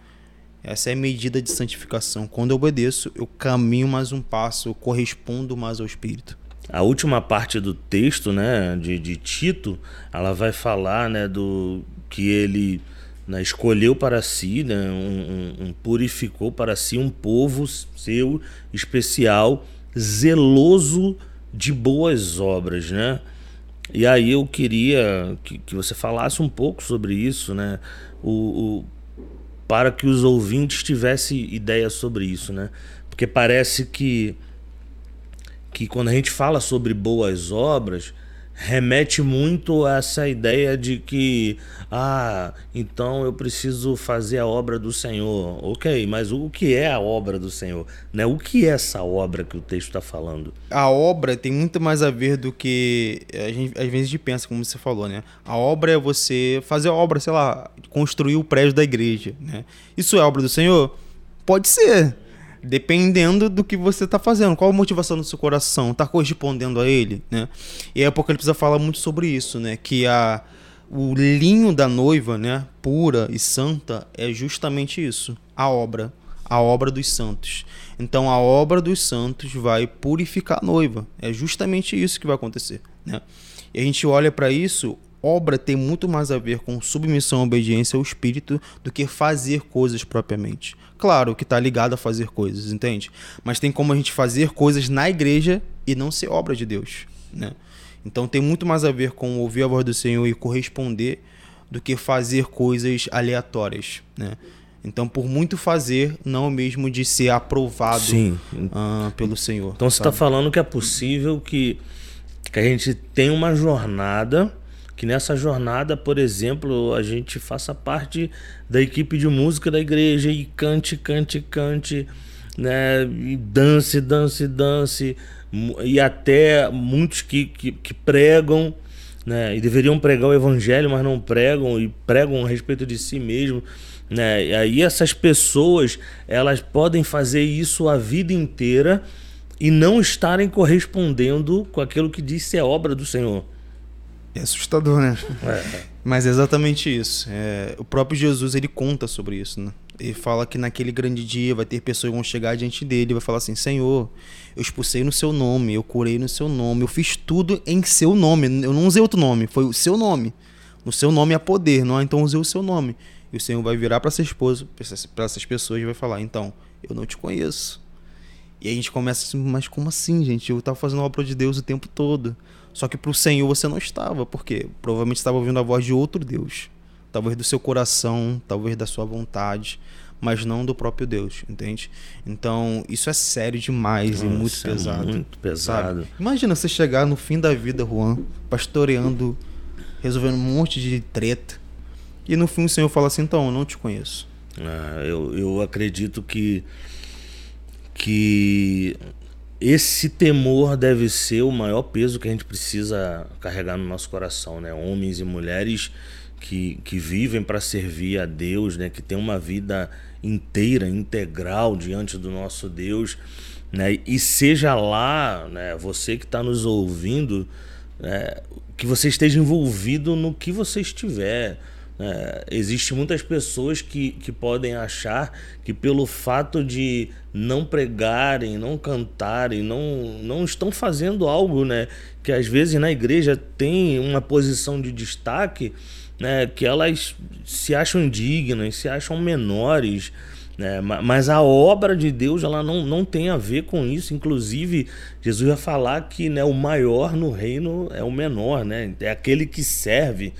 Essa é a medida de santificação. Quando eu obedeço, eu caminho mais um passo, eu correspondo mais ao Espírito. A última parte do texto, né, de, de Tito, ela vai falar, né, do que ele né, escolheu para si, né, um, um, purificou para si um povo seu especial, zeloso de boas obras, né? E aí eu queria que, que você falasse um pouco sobre isso, né? O, o para que os ouvintes tivessem ideia sobre isso, né? Porque parece que que quando a gente fala sobre boas obras, remete muito a essa ideia de que, ah, então eu preciso fazer a obra do Senhor. Ok, mas o que é a obra do Senhor? Né? O que é essa obra que o texto está falando? A obra tem muito mais a ver do que a gente, às vezes a gente pensa, como você falou, né? A obra é você fazer a obra, sei lá, construir o prédio da igreja, né? Isso é obra do Senhor? Pode ser, dependendo do que você está fazendo. Qual a motivação do seu coração? Está correspondendo a ele, né? E ele precisa falar muito sobre isso, né? Que a o linho da noiva, né, pura e santa, é justamente isso, a obra, a obra dos santos. Então a obra dos santos vai purificar a noiva. É justamente isso que vai acontecer, né? E a gente olha para isso, obra tem muito mais a ver com submissão e obediência ao espírito do que fazer coisas propriamente. Claro que está ligado a fazer coisas, entende? Mas tem como a gente fazer coisas na igreja e não ser obra de Deus, né? Então tem muito mais a ver com ouvir a voz do Senhor e corresponder do que fazer coisas aleatórias, né? Então, por muito fazer, não é mesmo de ser aprovado uh, pelo Senhor. Então, você está falando que é possível que que a gente tem uma jornada, que nessa jornada, por exemplo, a gente faça parte da equipe de música da igreja e cante, cante, cante, né? E dance, dance, dance, e até muitos que, que, que pregam, né? E deveriam pregar o evangelho, mas não pregam e pregam a respeito de si mesmo. Né? E aí essas pessoas elas podem fazer isso a vida inteira e não estarem correspondendo com aquilo que diz ser obra do Senhor. É assustador, né? É. Mas é exatamente isso. É, o próprio Jesus ele conta sobre isso, né? Ele fala que naquele grande dia vai ter pessoas que vão chegar diante dele e vai falar assim: Senhor, eu expulsei no seu nome, eu curei no seu nome, eu fiz tudo em seu nome. Eu não usei outro nome, foi o seu nome. No seu nome há poder, não? Então usei o seu nome. E o Senhor vai virar para essa esposa, para essas pessoas e vai falar: Então, eu não te conheço. E aí a gente começa assim: Mas como assim, gente? Eu estava fazendo a obra de Deus o tempo todo. Só que para o Senhor você não estava, porque provavelmente estava ouvindo a voz de outro Deus. Talvez do seu coração, talvez da sua vontade, mas não do próprio Deus, entende? Então, isso é sério demais Nossa, e muito é pesado. Muito pesado. Sabe? Imagina você chegar no fim da vida, Juan, pastoreando, resolvendo um monte de treta e no fim o Senhor fala assim: então, eu não te conheço. Ah, eu, eu acredito que, que esse temor deve ser o maior peso que a gente precisa carregar no nosso coração, né? Homens e mulheres que, que vivem para servir a Deus, né? Que tem uma vida inteira, integral diante do nosso Deus, né? E seja lá, né? Você que está nos ouvindo, né? que você esteja envolvido no que você estiver é, existe muitas pessoas que, que podem achar que pelo fato de não pregarem, não cantarem, não, não estão fazendo algo, né? Que às vezes na igreja tem uma posição de destaque, né? Que elas se acham indignas, se acham menores, né? Mas a obra de Deus ela não, não tem a ver com isso. Inclusive, Jesus vai falar que né, o maior no reino é o menor, né? É aquele que serve.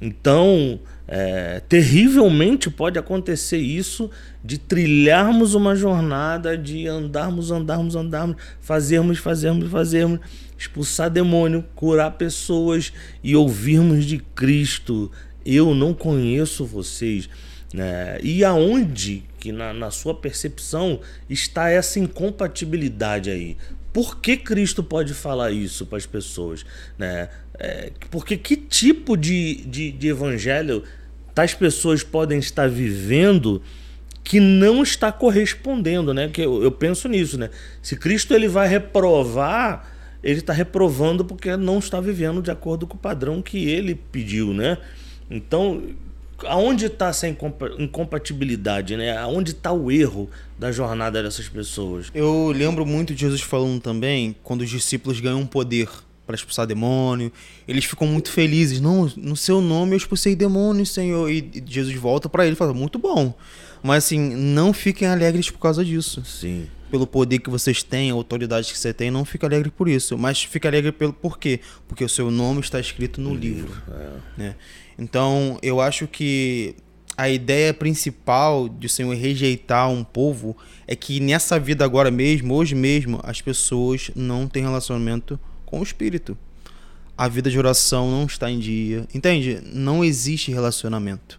Então, é, terrivelmente pode acontecer isso de trilharmos uma jornada, de andarmos, andarmos, andarmos, fazermos, fazermos, fazermos, expulsar demônio, curar pessoas e ouvirmos de Cristo. Eu não conheço vocês. Né? E aonde que na, na sua percepção está essa incompatibilidade aí? Por que Cristo pode falar isso para as pessoas? Né? É, porque que tipo de, de, de evangelho tais pessoas podem estar vivendo que não está correspondendo, né? Que eu, eu, penso nisso, né? Se Cristo ele vai reprovar, ele está reprovando porque não está vivendo de acordo com o padrão que ele pediu, né? Então, aonde está essa incompatibilidade, né? Aonde está o erro da jornada dessas pessoas? Eu lembro muito de Jesus falando também quando os discípulos ganham poder para expulsar demônio. Eles ficam muito felizes. Não, no seu nome eu expulsei demônio, Senhor. E Jesus volta para ele e fala: muito bom. Mas assim, não fiquem alegres por causa disso. Sim. Pelo poder que vocês têm, a autoridade que você tem, não fique alegre por isso. Mas fique alegre pelo porquê? Porque o seu nome está escrito no, livro. livro. É. Né? Então, eu acho que a ideia principal de o Senhor rejeitar um povo é que nessa vida agora mesmo, hoje mesmo, as pessoas não têm relacionamento com o espírito. A vida de oração não está em dia. Entende? Não existe relacionamento.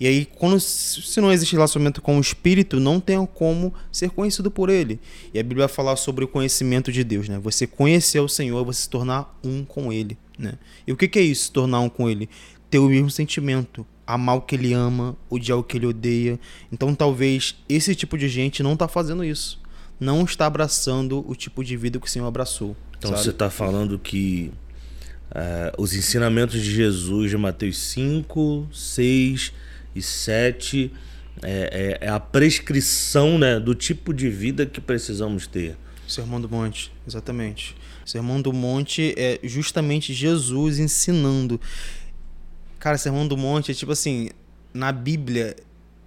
E aí, quando, se não existe relacionamento com o Espírito, não tem como ser conhecido por Ele. E a Bíblia vai falar sobre o conhecimento de Deus, né? Você conhecer o Senhor, você se tornar um com Ele, né? E o que é isso, se tornar um com Ele? Ter o mesmo sentimento, amar o que Ele ama, odiar o que Ele odeia. Então, talvez esse tipo de gente não está fazendo isso. Não está abraçando o tipo de vida que o Senhor abraçou. Então sabe? você está falando que uh, os ensinamentos de Jesus de Mateus 5, 6 e 7 é, é, é, a prescrição né, do tipo de vida que precisamos ter. Sermão do Monte, exatamente. Sermão do Monte é justamente Jesus ensinando. Cara, Sermão do Monte é tipo assim, na Bíblia,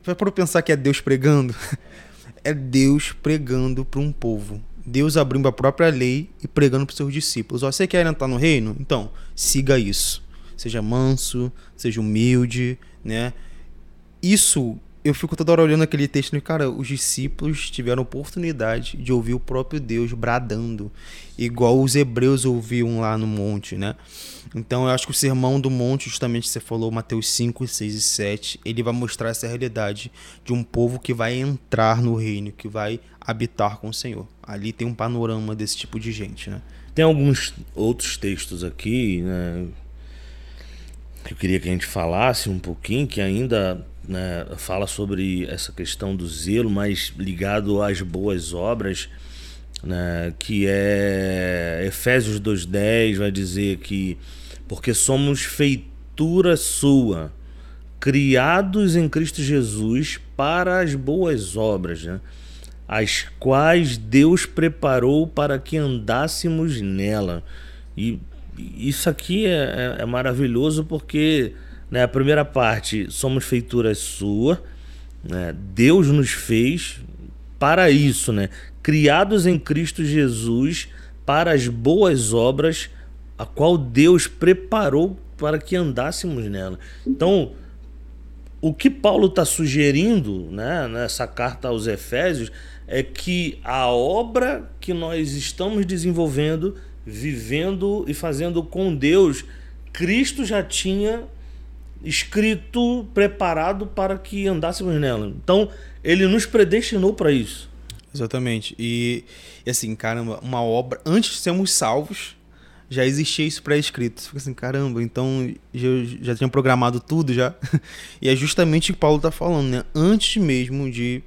para pensar que é Deus pregando, é Deus pregando para um povo. Deus abrindo a própria lei e pregando para os seus discípulos. Ó, você quer entrar no reino? Então, siga isso. Seja manso, seja humilde, né? Isso eu fico toda hora olhando aquele texto e, cara, os discípulos tiveram oportunidade de ouvir o próprio Deus bradando, igual os hebreus ouviam lá no monte, né? Então eu acho que o sermão do monte, justamente você falou, Mateus 5, 6 e 7, ele vai mostrar essa realidade de um povo que vai entrar no reino, que vai habitar com o Senhor. Ali tem um panorama desse tipo de gente, né? Tem alguns outros textos aqui, né? Que eu queria que a gente falasse um pouquinho, que ainda né, fala sobre essa questão do zelo, mas ligado às boas obras, né, que é Efésios 2,10 vai dizer que porque somos feitura sua, criados em Cristo Jesus para as boas obras, né, as quais Deus preparou para que andássemos nela. E isso aqui é, é, é maravilhoso porque né? A primeira parte, somos feituras sua, né? Deus nos fez para isso, né? criados em Cristo Jesus para as boas obras, a qual Deus preparou para que andássemos nela. Então, o que Paulo está sugerindo né, nessa carta aos Efésios é que a obra que nós estamos desenvolvendo, vivendo e fazendo com Deus, Cristo já tinha escrito, preparado para que andássemos nela. Então, ele nos predestinou para isso. Exatamente. E, e, assim, caramba, uma obra. Antes de sermos salvos, já existia isso pré-escrito. Você fica assim, caramba, então já, já tinha programado tudo já. e é justamente o que Paulo está falando, né? Antes mesmo de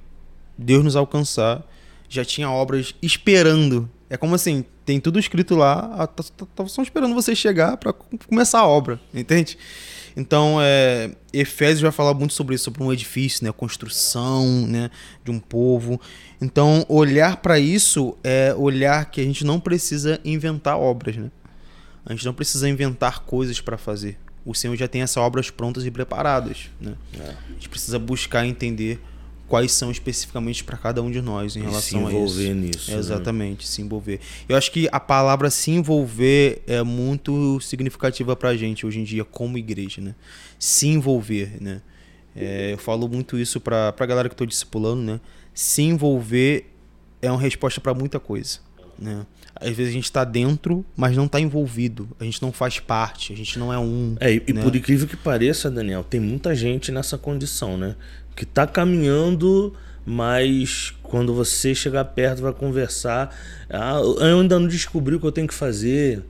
Deus nos alcançar, já tinha obras esperando. É como assim, tem tudo escrito lá, tá, tá, tá só esperando você chegar para começar a obra, entende? Então, é, Efésios vai falar muito sobre isso, sobre um edifício, né, construção, né, de um povo. Então, olhar para isso é olhar que a gente não precisa inventar obras, né? A gente não precisa inventar coisas para fazer. O Senhor já tem essas obras prontas e preparadas, né? É. A gente precisa buscar entender quais são especificamente para cada um de nós em e relação a isso. Se envolver nisso. É, exatamente, né? se envolver. Eu acho que a palavra se envolver é muito significativa para a gente hoje em dia como igreja, né? Se envolver, né? É, eu falo muito isso para a galera que estou discipulando, né? Se envolver é uma resposta para muita coisa, né? Às vezes a gente está dentro, mas não está envolvido. A gente não faz parte, a gente não é um. É, e, né? por incrível que pareça, Daniel, tem muita gente nessa condição, né? Que está caminhando, mas quando você chegar perto vai conversar, ah, eu ainda não descobri o que eu tenho que fazer.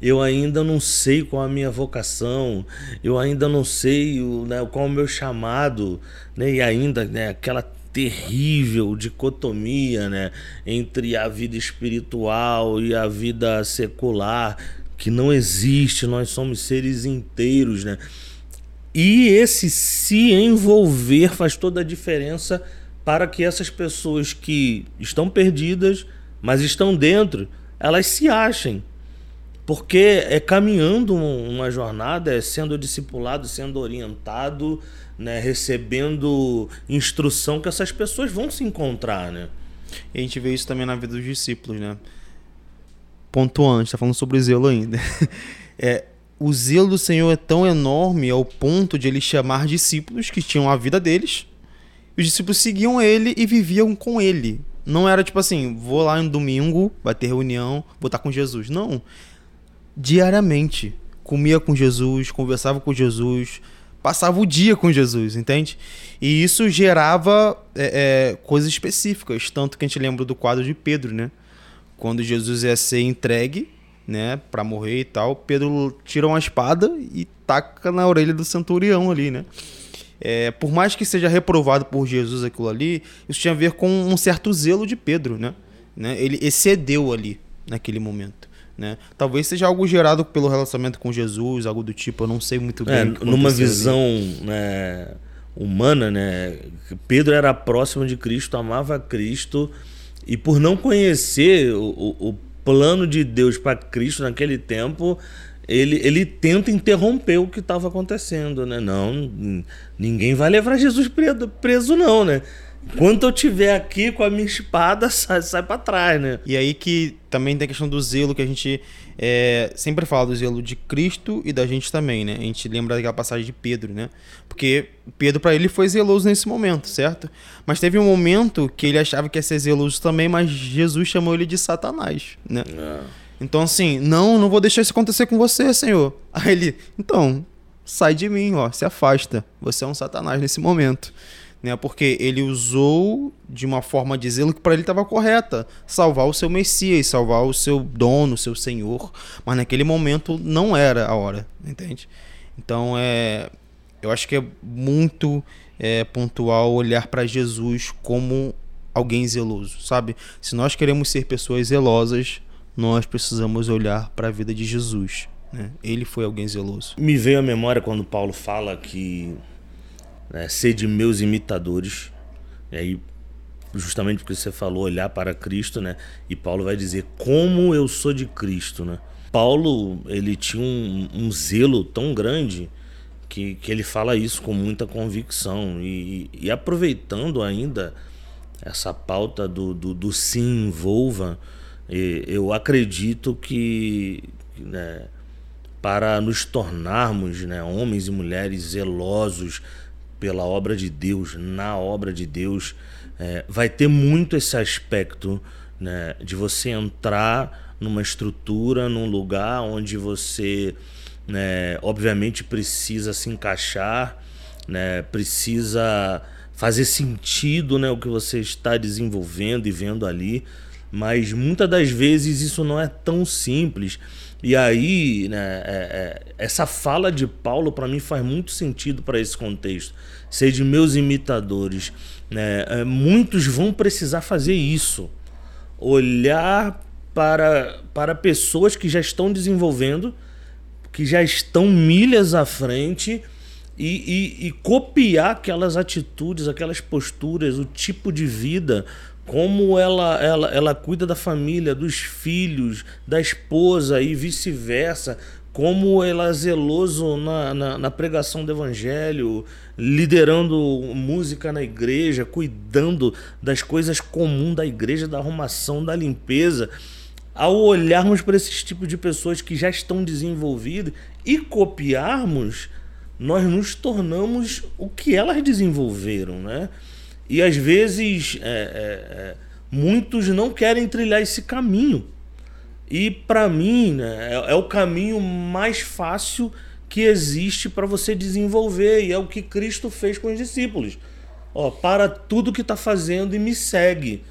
Eu ainda não sei qual a minha vocação, eu ainda não sei o, né, qual o meu chamado, né, e ainda né, aquela terrível dicotomia né, entre a vida espiritual e a vida secular, que não existe, nós somos seres inteiros, né? E esse se envolver faz toda a diferença para que essas pessoas que estão perdidas, mas estão dentro, elas se achem. Porque é caminhando uma jornada, é sendo discipulado, sendo orientado, né, recebendo instrução que essas pessoas vão se encontrar, né? E a gente vê isso também na vida dos discípulos, né? Pontuante, está falando sobre zelo ainda. é, o zelo do Senhor é tão enorme ao ponto de ele chamar discípulos que tinham a vida deles. Os discípulos seguiam ele e viviam com ele. Não era tipo assim, vou lá no domingo, vai ter reunião, vou estar com Jesus. Não. Diariamente. Comia com Jesus, conversava com Jesus, passava o dia com Jesus, entende? E isso gerava é, é, coisas específicas. Tanto que a gente lembra do quadro de Pedro, né? Quando Jesus ia ser entregue, né, para morrer e tal, Pedro tira uma espada e taca na orelha do centurião ali, né? É, por mais que seja reprovado por Jesus aquilo ali, isso tinha a ver com um certo zelo de Pedro, né? né? Ele excedeu ali naquele momento. Né? Talvez seja algo gerado pelo relacionamento com Jesus, algo do tipo, eu não sei muito bem. É, numa visão né, humana, né? Pedro era próximo de Cristo, amava Cristo, e por não conhecer o, o, o plano de Deus para Cristo naquele tempo, ele, ele tenta interromper o que estava acontecendo, né? Não, ninguém vai levar Jesus preso, preso não, né? Enquanto eu tiver aqui com a minha espada, sai, sai para trás, né? E aí que também tem a questão do zelo que a gente é, sempre fala do zelo de Cristo e da gente também, né? A gente lembra daquela passagem de Pedro, né? Porque Pedro para ele foi zeloso nesse momento, certo? Mas teve um momento que ele achava que ia ser zeloso também, mas Jesus chamou ele de Satanás, né? É. Então assim, não, não vou deixar isso acontecer com você, Senhor. Aí ele, então, sai de mim, ó, se afasta. Você é um Satanás nesse momento né? Porque ele usou de uma forma de zelo que para ele estava correta, salvar o seu Messias, salvar o seu dono, o seu Senhor, mas naquele momento não era a hora, entende? Então é, eu acho que é muito é, pontual olhar para Jesus como alguém zeloso, sabe? Se nós queremos ser pessoas zelosas, nós precisamos olhar para a vida de Jesus. Né? Ele foi alguém zeloso. Me veio à memória quando Paulo fala que né, ser de meus imitadores. E aí, justamente porque você falou, olhar para Cristo, né? E Paulo vai dizer como eu sou de Cristo, né? Paulo, ele tinha um, um zelo tão grande que, que ele fala isso com muita convicção. E, e aproveitando ainda essa pauta do, do, do se envolva, eu acredito que né, para nos tornarmos né, homens e mulheres zelosos pela obra de Deus, na obra de Deus, é, vai ter muito esse aspecto né, de você entrar numa estrutura, num lugar onde você, né, obviamente, precisa se encaixar, né, precisa fazer sentido né, o que você está desenvolvendo e vendo ali, mas muitas das vezes isso não é tão simples. E aí, né, é, é, essa fala de Paulo para mim faz muito sentido para esse contexto. Ser de meus imitadores. Né? É, muitos vão precisar fazer isso. Olhar para, para pessoas que já estão desenvolvendo, que já estão milhas à frente e, e, e copiar aquelas atitudes, aquelas posturas, o tipo de vida, como ela, ela, ela cuida da família, dos filhos, da esposa e vice-versa, como ela é zeloso na, na, na, pregação do evangelho, liderando música na igreja, cuidando das coisas comuns da igreja, da arrumação, da limpeza. Ao olharmos para esses tipos de pessoas que já estão desenvolvidas e copiarmos, nós nos tornamos o que elas desenvolveram, né? E às vezes é, é, é, muitos não querem trilhar esse caminho. E para mim né, é, é, o caminho mais fácil que existe para você desenvolver. E é o que Cristo fez com os discípulos. Ó, para tudo que está fazendo e me segue.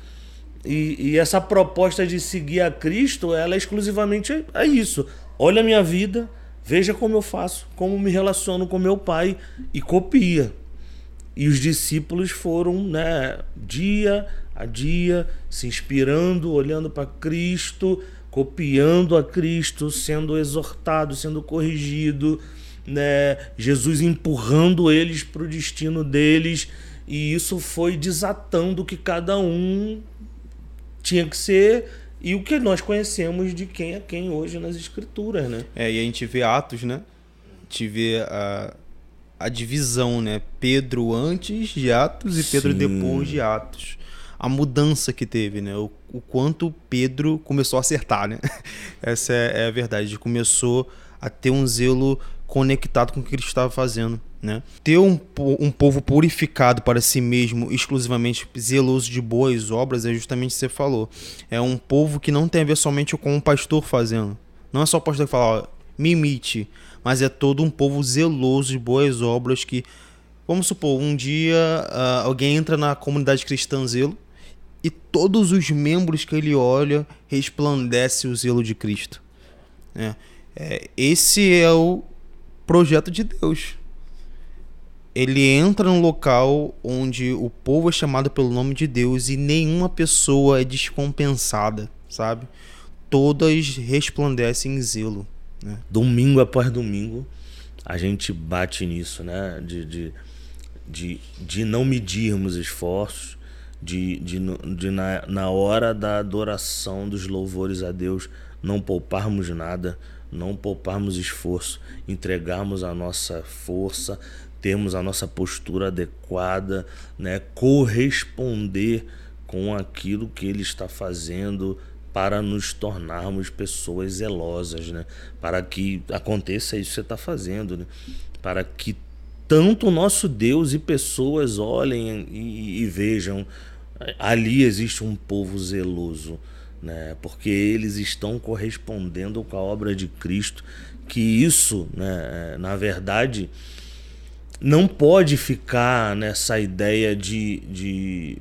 E, e, essa proposta de seguir a Cristo, ela é exclusivamente é isso. Olha a minha vida, veja como eu faço, como me relaciono com meu pai e copia. E os discípulos foram, né, dia a dia, se inspirando, olhando para Cristo, copiando a Cristo, sendo exortado, sendo corrigido, né, Jesus empurrando eles para o destino deles, e isso foi desatando o que cada um tinha que ser e o que nós conhecemos de quem é quem hoje nas escrituras, né? É, e a gente vê Atos, né? A gente vê a, a divisão, né? Pedro antes de Atos e Pedro Sim. depois de Atos. A mudança que teve, né? O, o quanto Pedro começou a acertar, né? Essa é, é a verdade. Começou a ter um zelo conectado com o que ele estava fazendo. Né? Ter um, um povo purificado para si mesmo, exclusivamente zeloso de boas obras, é justamente o que você falou. É um povo que não tem a ver somente com o pastor fazendo. Não é só o pastor que fala, ó, me imite mas é todo um povo zeloso de boas obras que, vamos supor, um dia uh, alguém entra na comunidade cristã zelo e todos os membros que ele olha resplandece o zelo de Cristo. É, é, esse é o projeto de Deus. Ele entra num local onde o povo é chamado pelo nome de Deus e nenhuma pessoa é descompensada, sabe? Todas resplandecem em zelo. Né? Domingo após domingo, a gente bate nisso, né? De, de, de, de não medirmos esforços, de, de, de na, na hora da adoração dos louvores a Deus, não pouparmos nada, não pouparmos esforço, entregarmos a nossa força, termos a nossa postura adequada, né, corresponder com aquilo que ele está fazendo para nos tornarmos pessoas zelosas, né? Para que aconteça isso que você está fazendo, né? Para que tanto o nosso Deus e pessoas olhem e, e vejam ali existe um povo zeloso, né? Porque eles estão correspondendo com a obra de Cristo, que isso, né, na verdade, não pode ficar nessa ideia de, de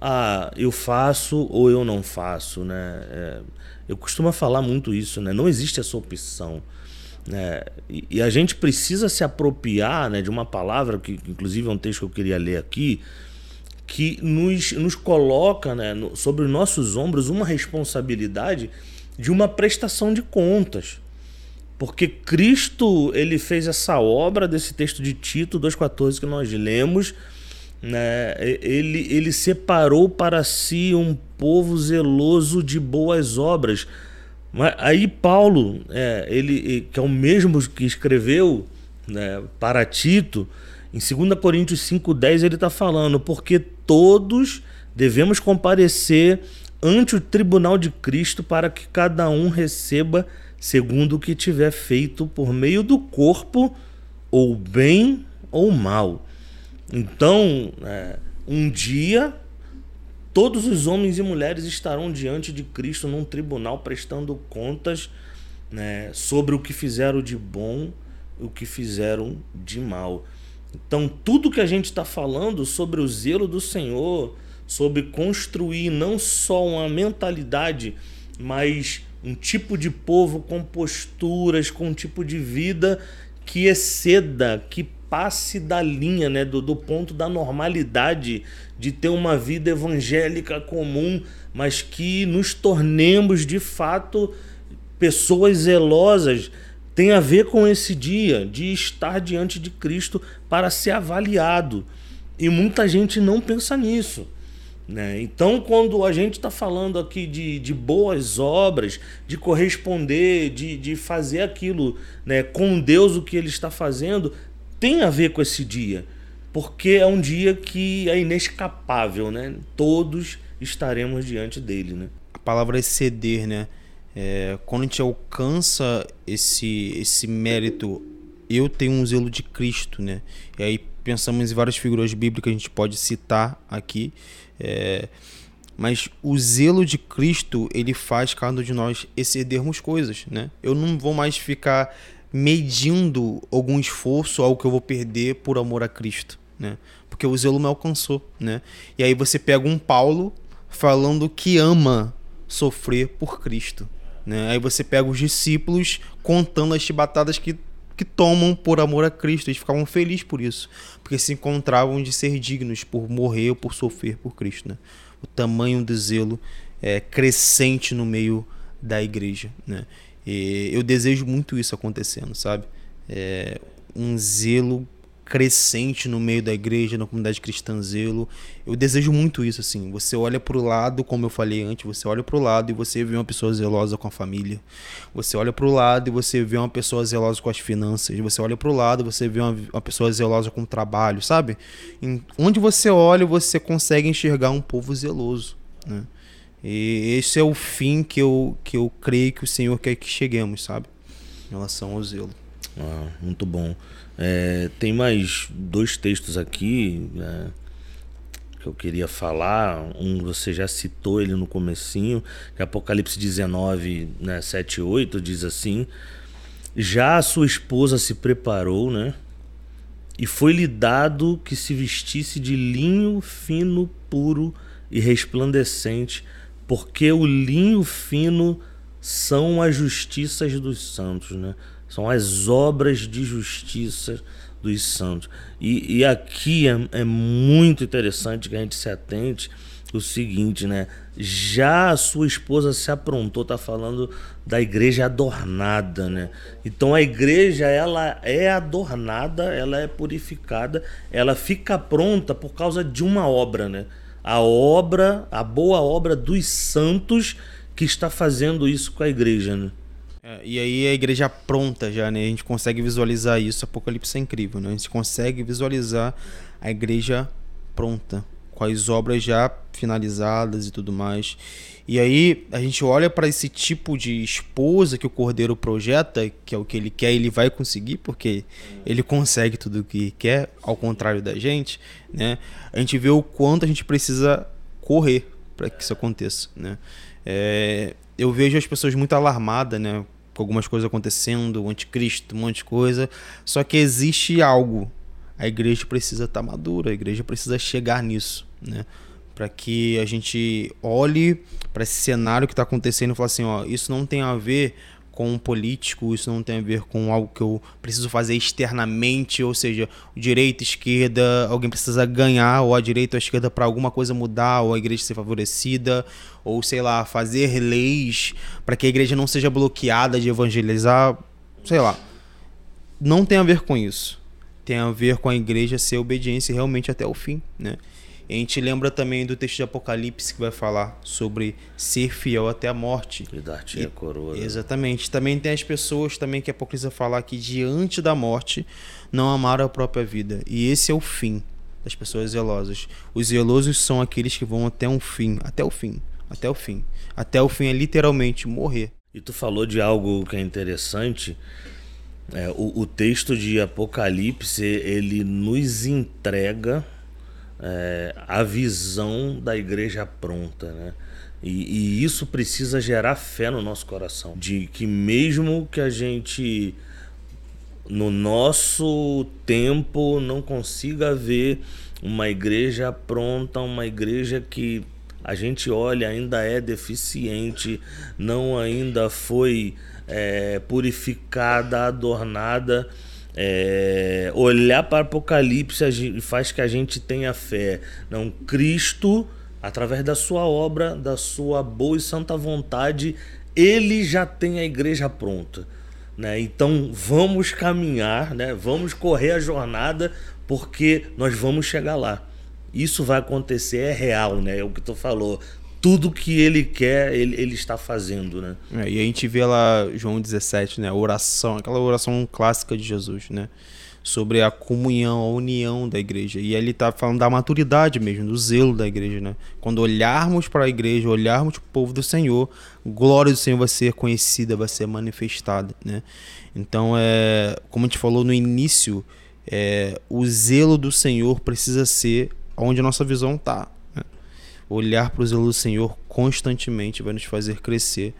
ah, eu faço ou eu não faço, né? É, eu costumo falar muito isso, né? Não existe essa opção. Né? E, e, a gente precisa se apropriar né, de uma palavra, que inclusive é um texto que eu queria ler aqui, que nos, nos coloca né, no, sobre nossos ombros uma responsabilidade de uma prestação de contas. Porque Cristo ele fez essa obra desse texto de Tito 2,14 que nós lemos né, ele, ele separou para si um povo zeloso de boas obras. Mas aí Paulo, é, ele que é o mesmo que escreveu né, para Tito, em 2 Coríntios 5,10 ele está falando, porque todos devemos comparecer ante o tribunal de Cristo para que cada um receba segundo o que tiver feito por meio do corpo, ou bem ou mal. Então, é, um dia, todos os homens e mulheres estarão diante de Cristo num tribunal prestando contas né, sobre o que fizeram de bom e o que fizeram de mal. Então, tudo que a gente está falando sobre o zelo do Senhor, sobre construir não só uma mentalidade, mas um tipo de povo com posturas, com um tipo de vida que exceda, que passe da linha, né, do, do ponto da normalidade de ter uma vida evangélica comum, mas que nos tornemos de fato pessoas zelosas. Tem a ver com esse dia de estar diante de Cristo para ser avaliado. E muita gente não pensa nisso. Né? Então, quando a gente está falando aqui de, de boas obras, de corresponder, de, de fazer aquilo né, com Deus o que Ele está fazendo, tem a ver com esse dia, porque é um dia que é inescapável, né? Todos estaremos diante dele, né? A palavra é ceder, né? É, quando a gente alcança esse, esse mérito, eu tenho um zelo de Cristo, né? E aí pensamos em várias figuras bíblicas que a gente pode citar aqui. É, mas o zelo de Cristo ele faz cada um de nós excedermos coisas, né? Eu não vou mais ficar medindo algum esforço, algo que eu vou perder por amor a Cristo, né? Porque o zelo me alcançou, né? E aí você pega um Paulo falando que ama sofrer por Cristo, né? Aí você pega os discípulos contando as chibatadas que que tomam por amor a Cristo, eles ficavam felizes por isso, porque se encontravam de ser dignos por morrer ou por sofrer por Cristo, né? O tamanho do zelo é crescente no meio da igreja, né? E eu desejo muito isso acontecendo, sabe? É, um zelo crescente no meio da igreja, na comunidade cristã zelo. Eu desejo muito isso, assim. Você olha para o lado, como eu falei antes, você olha para o lado e você vê uma pessoa zelosa com a família. Você olha para o lado e você vê uma pessoa zelosa com as finanças. Você olha para o lado e você vê uma, uma pessoa zelosa com o trabalho, sabe? Em, onde você olha, você consegue enxergar um povo zeloso, né? E esse é o fim que eu, que eu creio que o Senhor quer que cheguemos, sabe? Em relação ao zelo. Ah, muito bom. É, tem mais dois textos aqui né, que eu queria falar. Um você já citou ele no comecinho, que é Apocalipse 19, né, 7 e 8, diz assim: Já a sua esposa se preparou, né? E foi-lhe dado que se vestisse de linho fino, puro e resplandecente, porque o linho fino são as justiças dos santos, né? São as obras de justiça dos santos. E, e aqui é, é muito interessante que a gente se atente o seguinte, né? Já a sua esposa se aprontou, tá falando da igreja adornada, né? Então a igreja ela é adornada, ela é purificada, ela fica pronta por causa de uma obra, né? A obra, a boa obra dos santos que está fazendo isso com a igreja. Né? É, e aí a igreja pronta já, né? A gente consegue visualizar isso. Apocalipse é incrível, né? A gente consegue visualizar a igreja pronta, com as obras já finalizadas e tudo mais. E aí a gente olha para esse tipo de esposa que o Cordeiro projeta, que é o que ele quer, ele vai conseguir, porque ele consegue tudo o que quer, ao contrário da gente, né? A gente vê o quanto a gente precisa correr para que isso aconteça, né? É, eu vejo as pessoas muito alarmadas, né? Com algumas coisas acontecendo, o anticristo, um monte de coisa. Só que existe algo. A igreja precisa estar tá madura, a igreja precisa chegar nisso, né? Para que a gente olhe para esse cenário que está acontecendo e fale assim: ó, isso não tem a ver com um político, isso não tem a ver com algo que eu preciso fazer externamente, ou seja, direita, esquerda, alguém precisa ganhar, ou a direita ou a esquerda para alguma coisa mudar, ou a igreja ser favorecida, ou sei lá, fazer leis para que a igreja não seja bloqueada de evangelizar, sei lá. Não tem a ver com isso. Tem a ver com a igreja ser obediência realmente até o fim, né? A gente lembra também do texto de Apocalipse que vai falar sobre ser fiel até a morte. E dar-te a coroa. Né? Exatamente. Também tem as pessoas também que a Apocalipse falar que diante da morte não amaram a própria vida. E esse é o fim das pessoas zelosas. Os zelosos são aqueles que vão até um fim, até o fim, até o fim. Até o fim é literalmente morrer. E tu falou de algo que é interessante. É, o, o texto de Apocalipse ele nos entrega é, a visão da igreja pronta, né? E, e, isso precisa gerar fé no nosso coração, de que mesmo que a gente no nosso tempo não consiga ver uma igreja pronta, uma igreja que a gente olha ainda é deficiente, não ainda foi é, purificada, adornada é, olhar para Apocalipse faz que a gente tenha fé. Não, Cristo, através da sua obra, da sua boa e santa vontade, ele já tem a igreja pronta. Né? Então vamos caminhar, né? vamos correr a jornada, porque nós vamos chegar lá. Isso vai acontecer, é real, né? É o que tu falou tudo que ele quer, ele, ele está fazendo, né? É, e a gente vê lá João 17, né? A oração, aquela oração clássica de Jesus, né? Sobre a comunhão, a união da igreja. E ele está falando da maturidade mesmo, do zelo da igreja, né? Quando olharmos para a igreja, olharmos para o povo do Senhor, a glória do Senhor vai ser conhecida, vai ser manifestada, né? Então, é, como a gente falou no início, é, o zelo do Senhor precisa ser onde a nossa visão está olhar para o zelo do Senhor constantemente vai nos fazer crescer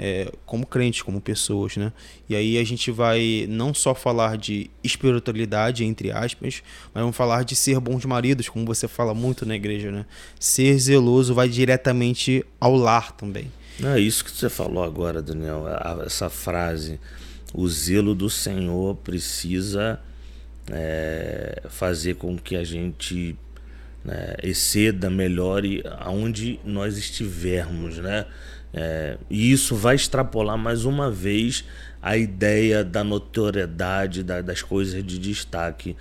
é, como crentes, como pessoas, né? E aí a gente vai não só falar de espiritualidade, entre aspas, mas vamos falar de ser bons maridos, como você fala muito na igreja, né? Ser zeloso vai diretamente ao lar também. É isso que você falou agora, Daniel, essa frase, o zelo do Senhor precisa é, fazer com que a gente né, exceda, melhore aonde nós estivermos, né? É, e isso vai extrapolar mais uma vez a ideia da notoriedade, da, das coisas de destaque.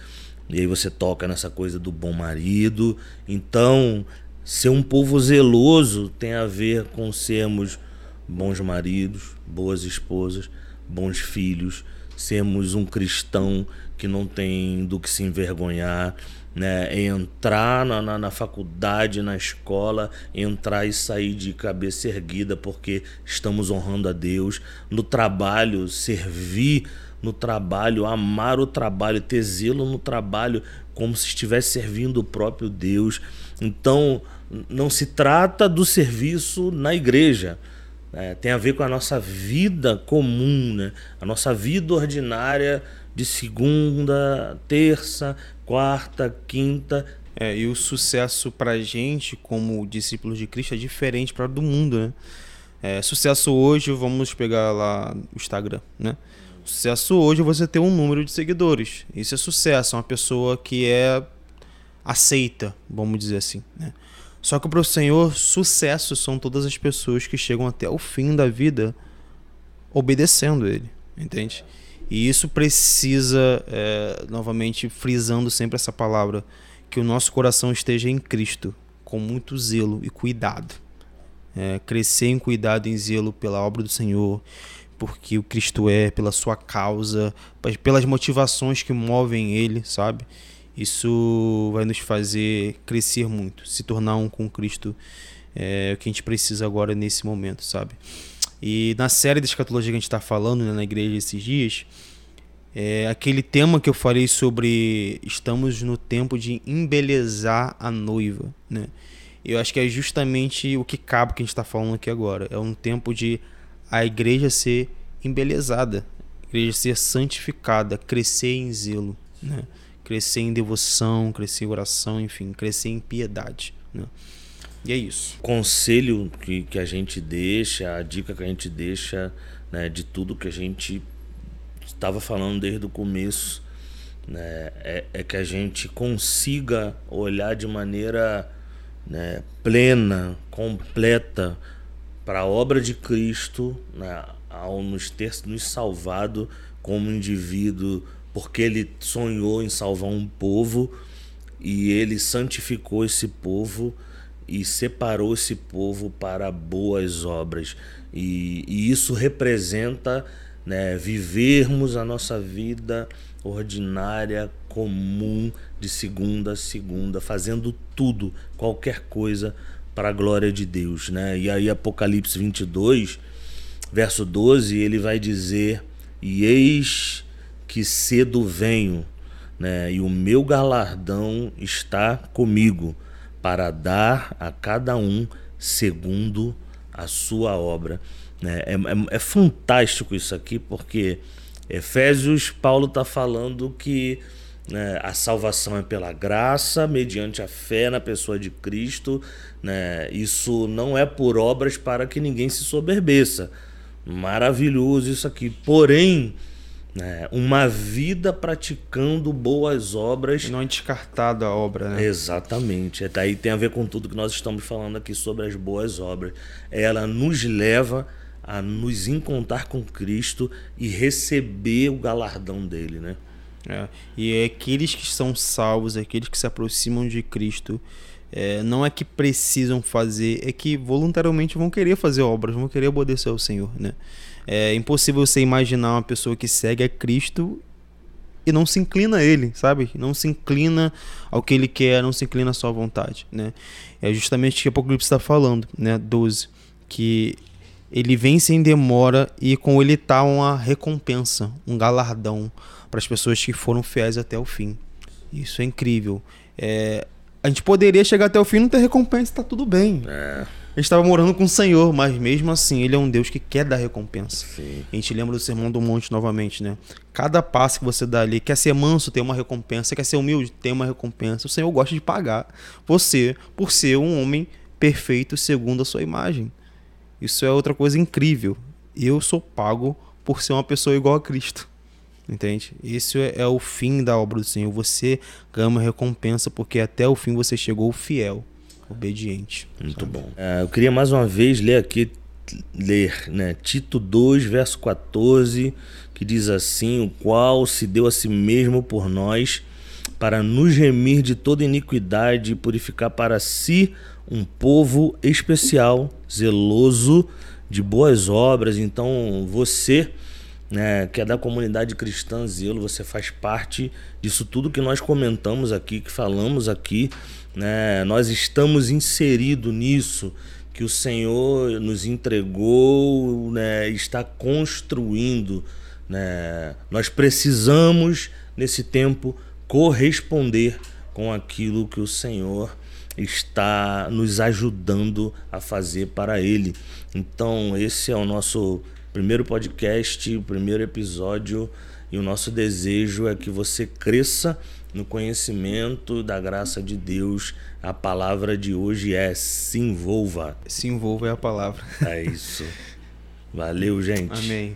E aí você toca nessa coisa do bom marido. Então, ser um povo zeloso tem a ver com sermos bons maridos, boas esposas, bons filhos, sermos um cristão que não tem do que se envergonhar, né? Entrar na, na, na, faculdade, na escola, entrar e sair de cabeça erguida porque estamos honrando a Deus. No trabalho, servir no trabalho, amar o trabalho, ter zelo no trabalho, como se estivesse servindo o próprio Deus. Então, não se trata do serviço na igreja. É, tem a ver com a nossa vida comum, né? a nossa vida ordinária de segunda, terça, quarta, quinta. É, e o sucesso para gente, como discípulos de Cristo, é diferente para do mundo, né? É, sucesso hoje, vamos pegar lá o Instagram, né? Sucesso hoje é você ter um número de seguidores. Isso é sucesso, é uma pessoa que é aceita, vamos dizer assim, né? Só que para o Senhor, sucesso são todas as pessoas que chegam até o fim da vida obedecendo Ele, entende? E isso precisa, é, novamente, frisando sempre essa palavra, que o nosso coração esteja em Cristo, com muito zelo e cuidado. É, crescer em cuidado e em zelo pela obra do Senhor, porque o Cristo é, pela sua causa, pelas motivações que movem ele, sabe? Isso vai nos fazer crescer muito, se tornar um com Cristo, é o que a gente precisa agora nesse momento, sabe? E na série de escatologia que a gente está falando né, na igreja esses dias, é aquele tema que eu falei sobre estamos no tempo de embelezar a noiva, né? Eu acho que é justamente o que cabe que a gente está falando aqui agora. É um tempo de a igreja ser embelezada, a igreja ser santificada, crescer em zelo, né? crescer em devoção, crescer em oração, enfim, crescer em piedade. Né? E é isso. Conselho que, que a gente deixa, a dica que a gente deixa né, de tudo que a gente estava falando desde o começo, né, é, é que a gente consiga olhar de maneira né, plena, completa para a obra de Cristo, né, ao nos ter nos salvado como indivíduo, porque ele sonhou em salvar um povo e ele santificou esse povo e separou esse povo para boas obras. E, e isso representa né, vivermos a nossa vida ordinária, comum, de segunda a segunda, fazendo tudo, qualquer coisa para a glória de Deus, né? E aí Apocalipse 22, verso 12, ele vai dizer: "E eis que cedo venho, né? E o meu galardão está comigo para dar a cada um segundo a sua obra." Né? É, é, é fantástico isso aqui porque Efésios Paulo está falando que né? A salvação é pela graça, mediante a fé na pessoa de Cristo. Né? Isso não é por obras para que ninguém se soberbeça. Maravilhoso isso aqui. Porém, né? uma vida praticando boas obras. Não é descartada a obra, né? Exatamente. É, daí tem a ver com tudo que nós estamos falando aqui sobre as boas obras. Ela nos leva a nos encontrar com Cristo e receber o galardão dele, né? É, e é aqueles que são salvos, aqueles que se aproximam de Cristo, é, não é que precisam fazer, é que voluntariamente vão querer fazer obras, vão querer obedecer ao Senhor. Né? É impossível você imaginar uma pessoa que segue a Cristo e não se inclina a Ele, sabe? Não se inclina ao que Ele quer, não se inclina à sua vontade. Né? É justamente o que Apocalipse está falando, né? 12, que ele vem sem demora e com ele está uma recompensa, um galardão para as pessoas que foram fiéis até o fim. Isso é incrível. É, a gente poderia chegar até o fim e não ter recompensa, tá tudo bem. É. A gente estava morando com o Senhor, mas mesmo assim, Ele é um Deus que quer dar recompensa. Sim. A gente lembra do Sermão do Monte novamente, né? Cada passo que você dá ali, quer ser manso, tem uma recompensa, quer ser humilde, tem uma recompensa. O Senhor gosta de pagar você por ser um homem perfeito segundo a sua imagem. Isso é outra coisa incrível. Eu sou pago por ser uma pessoa igual a Cristo. Entende? Isso é, é, o fim da obra do Senhor. Você ganha uma recompensa porque até o fim você chegou fiel, obediente. Muito sabe? bom. É, eu queria mais uma vez ler aqui, ler né? Tito 2, verso 14, que diz assim: O qual se deu a si mesmo por nós, para nos remir de toda iniquidade e purificar para si um povo especial, zeloso de boas obras. Então você né, que é da comunidade cristã Zelo, você faz parte disso tudo que nós comentamos aqui, que falamos aqui, né? Nós estamos inseridos nisso que o Senhor nos entregou, né, está construindo, né? Nós precisamos nesse tempo corresponder com aquilo que o Senhor está nos ajudando a fazer para ele. Então, esse é o nosso primeiro podcast, o primeiro episódio. E o nosso desejo é que você cresça no conhecimento da graça de Deus. A palavra de hoje é se envolva. Se envolva é a palavra. É isso. Valeu, gente. Amém.